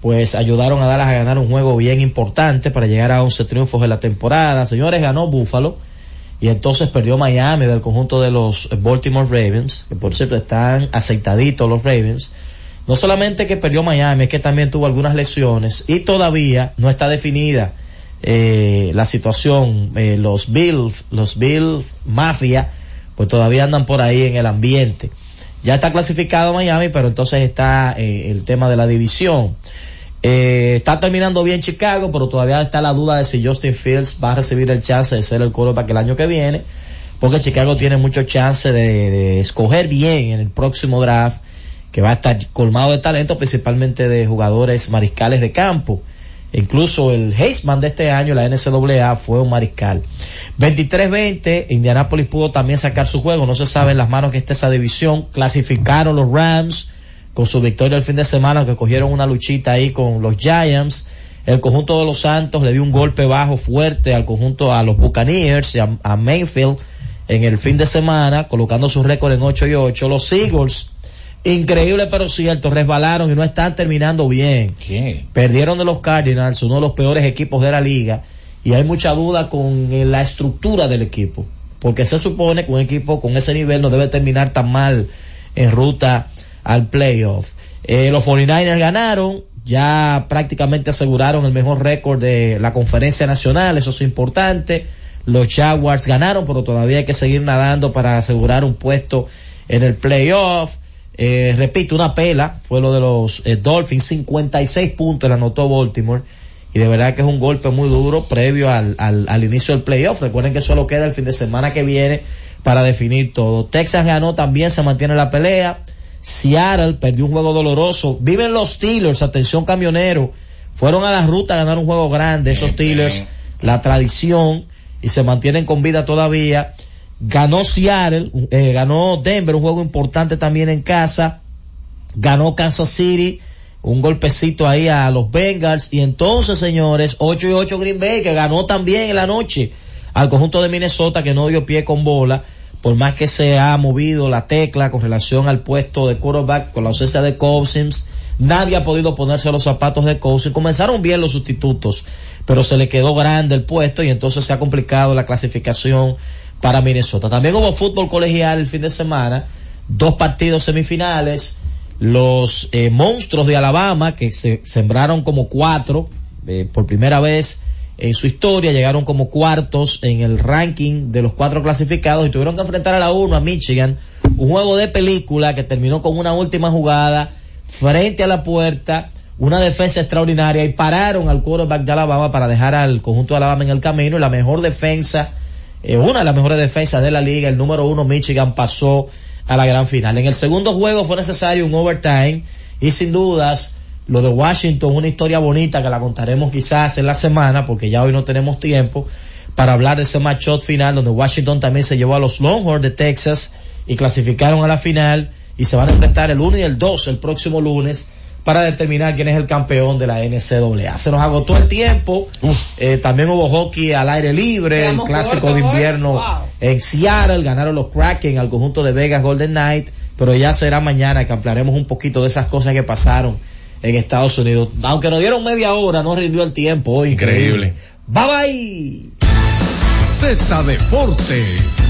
pues ayudaron a Dallas a ganar un juego bien importante para llegar a 11 triunfos en la temporada. Señores, ganó Buffalo y entonces perdió Miami del conjunto de los Baltimore Ravens, que por cierto están aceitaditos los Ravens. No solamente que perdió Miami, es que también tuvo algunas lesiones y todavía no está definida eh, la situación. Eh, los Bills, los Bills Mafia, pues todavía andan por ahí en el ambiente. Ya está clasificado Miami, pero entonces está eh, el tema de la división. Eh, está terminando bien Chicago, pero todavía está la duda de si Justin Fields va a recibir el chance de ser el que el año que viene, porque Chicago tiene mucho chance de, de, escoger bien en el próximo draft, que va a estar colmado de talento, principalmente de jugadores mariscales de campo. Incluso el Heisman de este año, la NCAA, fue un mariscal. 23-20, Indianapolis pudo también sacar su juego, no se sabe en las manos que está esa división. Clasificaron los Rams con su victoria el fin de semana, que cogieron una luchita ahí con los Giants. El conjunto de los Santos le dio un golpe bajo fuerte al conjunto, a los Buccaneers, a, a Mayfield en el fin de semana, colocando su récord en 8 y 8. Los Eagles Increíble pero cierto, resbalaron y no están terminando bien. ¿Qué? Perdieron de los Cardinals, uno de los peores equipos de la liga, y hay mucha duda con la estructura del equipo, porque se supone que un equipo con ese nivel no debe terminar tan mal en ruta al playoff. Eh, los 49ers ganaron, ya prácticamente aseguraron el mejor récord de la conferencia nacional, eso es importante. Los Jaguars ganaron, pero todavía hay que seguir nadando para asegurar un puesto en el playoff. Eh, repito, una pela fue lo de los eh, Dolphins, 56 puntos le anotó Baltimore. Y de verdad que es un golpe muy duro previo al, al, al inicio del playoff. Recuerden que solo queda el fin de semana que viene para definir todo. Texas ganó también, se mantiene la pelea. Seattle perdió un juego doloroso. Viven los Steelers, atención camionero. Fueron a la ruta a ganar un juego grande. Esos Steelers, la tradición, y se mantienen con vida todavía. Ganó Seattle, eh, ganó Denver, un juego importante también en casa. Ganó Kansas City, un golpecito ahí a los Bengals. Y entonces, señores, 8 y 8 Green Bay, que ganó también en la noche al conjunto de Minnesota, que no dio pie con bola. Por más que se ha movido la tecla con relación al puesto de quarterback, con la ausencia de Cousins, nadie ha podido ponerse los zapatos de Cousins. Comenzaron bien los sustitutos, pero se le quedó grande el puesto y entonces se ha complicado la clasificación para Minnesota. También hubo fútbol colegial el fin de semana, dos partidos semifinales, los eh, monstruos de Alabama que se sembraron como cuatro eh, por primera vez en su historia, llegaron como cuartos en el ranking de los cuatro clasificados y tuvieron que enfrentar a la 1 a Michigan, un juego de película que terminó con una última jugada frente a la puerta, una defensa extraordinaria y pararon al quarterback de Alabama para dejar al conjunto de Alabama en el camino y la mejor defensa eh, una de las mejores defensas de la liga, el número uno Michigan pasó a la gran final. En el segundo juego fue necesario un overtime y sin dudas lo de Washington, una historia bonita que la contaremos quizás en la semana porque ya hoy no tenemos tiempo para hablar de ese matchup final donde Washington también se llevó a los Longhorns de Texas y clasificaron a la final y se van a enfrentar el 1 y el 2 el próximo lunes para determinar quién es el campeón de la NCAA. Se nos agotó el tiempo. Eh, también hubo hockey al aire libre, el clásico de invierno en Seattle. Ganaron los Kraken al conjunto de Vegas Golden Knight. Pero ya será mañana que ampliaremos un poquito de esas cosas que pasaron en Estados Unidos. Aunque nos dieron media hora, no rindió el tiempo. Hoy, increíble. Bye bye. Z Deportes.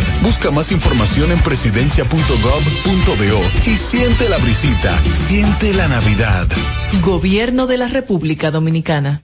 Busca más información en presidencia.gov.do y siente la brisita, siente la Navidad. Gobierno de la República Dominicana.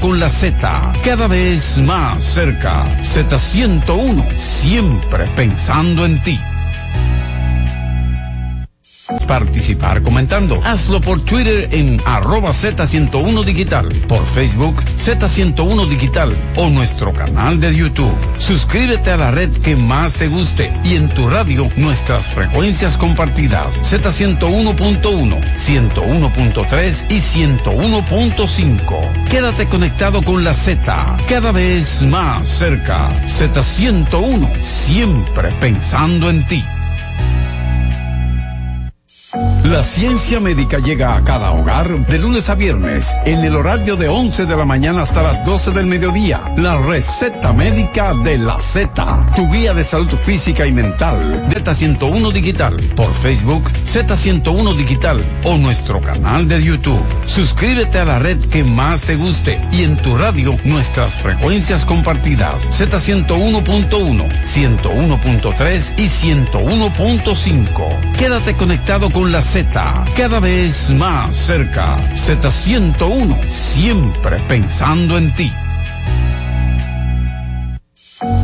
con la Z, cada vez más cerca. Z101, siempre pensando en ti. Participar comentando. Hazlo por Twitter en arroba Z101 Digital, por Facebook Z101 Digital o nuestro canal de YouTube. Suscríbete a la red que más te guste y en tu radio nuestras frecuencias compartidas Z101.1, 101.3 y 101.5. Quédate conectado con la Z, cada vez más cerca. Z101, siempre pensando en ti. La ciencia médica llega a cada hogar de lunes a viernes en el horario de 11 de la mañana hasta las 12 del mediodía. La receta médica de la Z, tu guía de salud física y mental. Z101 Digital por Facebook, Z101 Digital o nuestro canal de YouTube. Suscríbete a la red que más te guste y en tu radio nuestras frecuencias compartidas. Z101.1, 101.3 y 101.5. Quédate conectado con la Z, cada vez más cerca. Z101, siempre pensando en ti.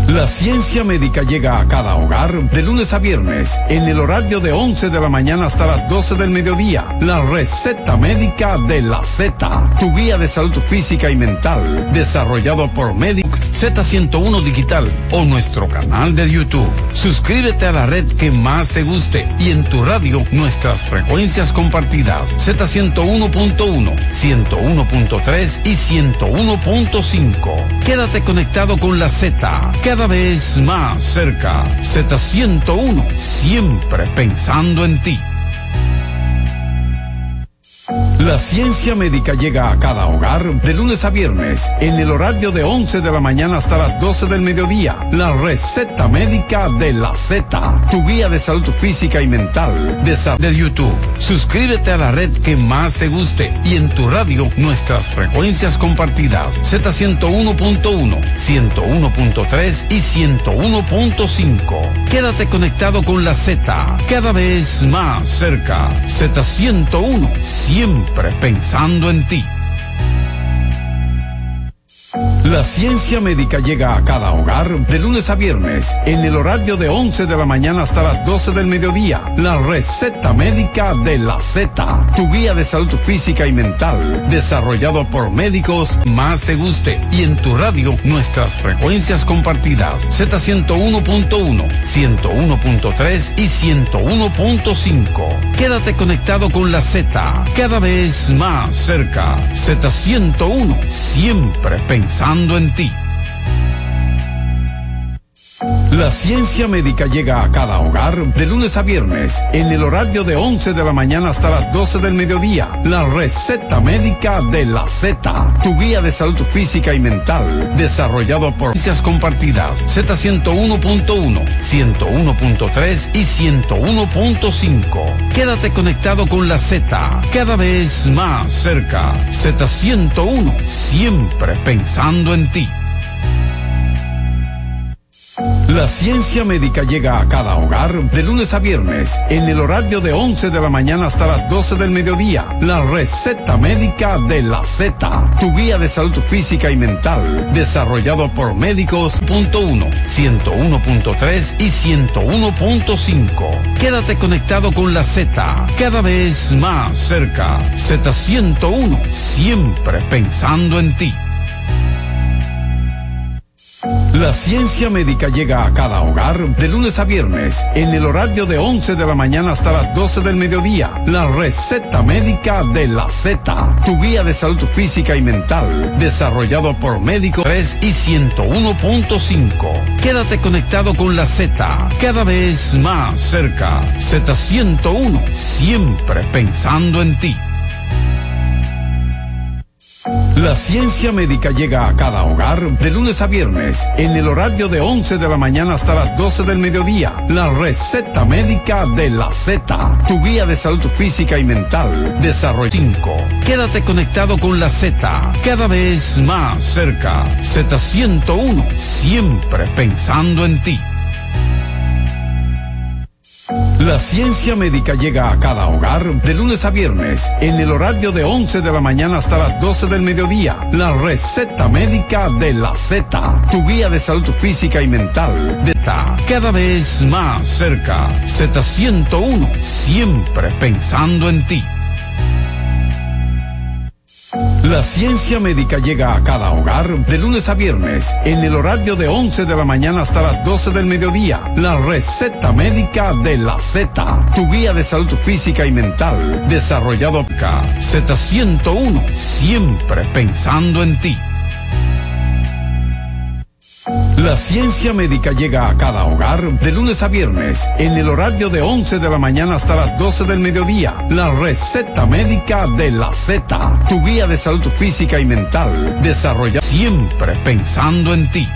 La ciencia médica llega a cada hogar de lunes a viernes en el horario de 11 de la mañana hasta las 12 del mediodía. La receta médica de la Z, tu guía de salud física y mental, desarrollado por Medic Z101 Digital o nuestro canal de YouTube. Suscríbete a la red que más te guste y en tu radio nuestras frecuencias compartidas Z101.1, 101.3 y 101.5. Quédate conectado con la Z cada vez más cerca. Z101, siempre pensando en ti. La ciencia médica llega a cada hogar de lunes a viernes en el horario de 11 de la mañana hasta las 12 del mediodía. La receta médica de la Z, tu guía de salud física y mental, de YouTube. Suscríbete a la red que más te guste y en tu radio nuestras frecuencias compartidas Z101.1, 101.3 y 101.5. Quédate conectado con la Z, cada vez más cerca. Z101, siempre pensando en ti. La ciencia médica llega a cada hogar de lunes a viernes en el horario de 11 de la mañana hasta las 12 del mediodía. La receta médica de la Z, tu guía de salud física y mental, desarrollado por médicos más te guste y en tu radio nuestras frecuencias compartidas Z101.1, 101.3 y 101.5. Quédate conectado con la Z, cada vez más cerca. Z101, siempre pensando en ti. La ciencia médica llega a cada hogar de lunes a viernes en el horario de 11 de la mañana hasta las 12 del mediodía. La receta médica de la Z, tu guía de salud física y mental, desarrollado por ciencias compartidas Z101.1, 101.3 y 101.5. Quédate conectado con la Z, cada vez más cerca. Z101, siempre pensando en ti. La ciencia médica llega a cada hogar de lunes a viernes en el horario de 11 de la mañana hasta las 12 del mediodía. La receta médica de la Z, tu guía de salud física y mental, desarrollado por médicos.1, 101.3 y 101.5. Quédate conectado con la Z, cada vez más cerca. Z101, siempre pensando en ti. La ciencia médica llega a cada hogar de lunes a viernes en el horario de 11 de la mañana hasta las 12 del mediodía. La receta médica de la Z, tu guía de salud física y mental, desarrollado por Médico 3 y 101.5. Quédate conectado con la Z, cada vez más cerca. Z101, siempre pensando en ti. La ciencia médica llega a cada hogar de lunes a viernes en el horario de 11 de la mañana hasta las 12 del mediodía. La receta médica de la Z, tu guía de salud física y mental. Desarrollo 5. Quédate conectado con la Z, cada vez más cerca. Z101, siempre pensando en ti. La ciencia médica llega a cada hogar de lunes a viernes en el horario de 11 de la mañana hasta las 12 del mediodía. La receta médica de la Z, tu guía de salud física y mental. De ta, cada vez más cerca. Z101, siempre pensando en ti. La ciencia médica llega a cada hogar de lunes a viernes en el horario de 11 de la mañana hasta las 12 del mediodía. La receta médica de la Z, tu guía de salud física y mental, desarrollado por Z101, siempre pensando en ti. La ciencia médica llega a cada hogar de lunes a viernes en el horario de 11 de la mañana hasta las 12 del mediodía. La receta médica de la Z, tu guía de salud física y mental, desarrollado siempre pensando en ti.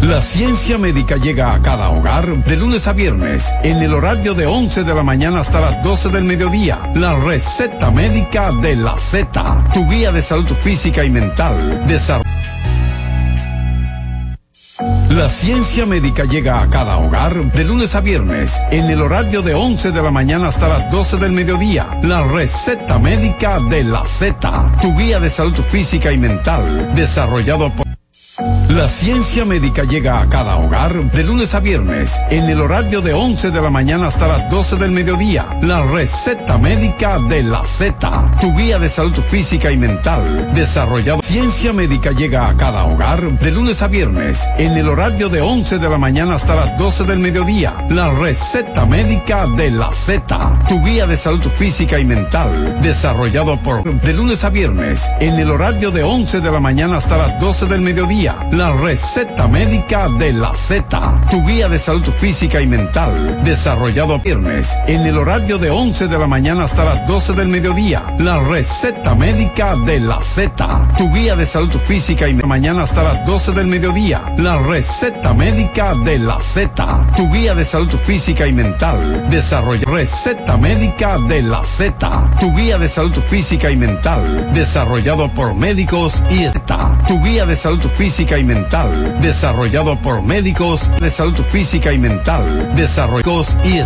La ciencia médica llega a cada hogar de lunes a viernes en el horario de 11 de la mañana hasta las 12 del mediodía. La receta médica de la Z, tu guía de salud física y mental, desarrollado la ciencia médica llega a cada hogar de lunes a viernes en el horario de 11 de la mañana hasta las 12 del mediodía. La receta médica de la Z, tu guía de salud física y mental, desarrollado por... La ciencia médica llega a cada hogar de lunes a viernes en el horario de 11 de la mañana hasta las 12 del mediodía. La receta médica de la Z, tu guía de salud física y mental, desarrollado. Ciencia médica llega a cada hogar de lunes a viernes en el horario de 11 de la mañana hasta las 12 del mediodía. La receta médica de la Z, tu guía de salud física y mental, desarrollado por de lunes a viernes en el horario de 11 de la mañana hasta las 12 del mediodía. La receta médica de la Z, tu guía de salud física y mental, desarrollado viernes en el horario de 11 de la mañana hasta las 12 del mediodía. La receta médica de la Z, tu guía de salud física y mañana hasta las 12 del mediodía. La receta médica de la Z, tu guía de salud física y mental, desarrollado. Receta médica de la Z, tu guía de salud física y mental, desarrollado por médicos y Z, tu guía de salud física y mental, desarrollado por médicos de salud física y mental, desarrollados y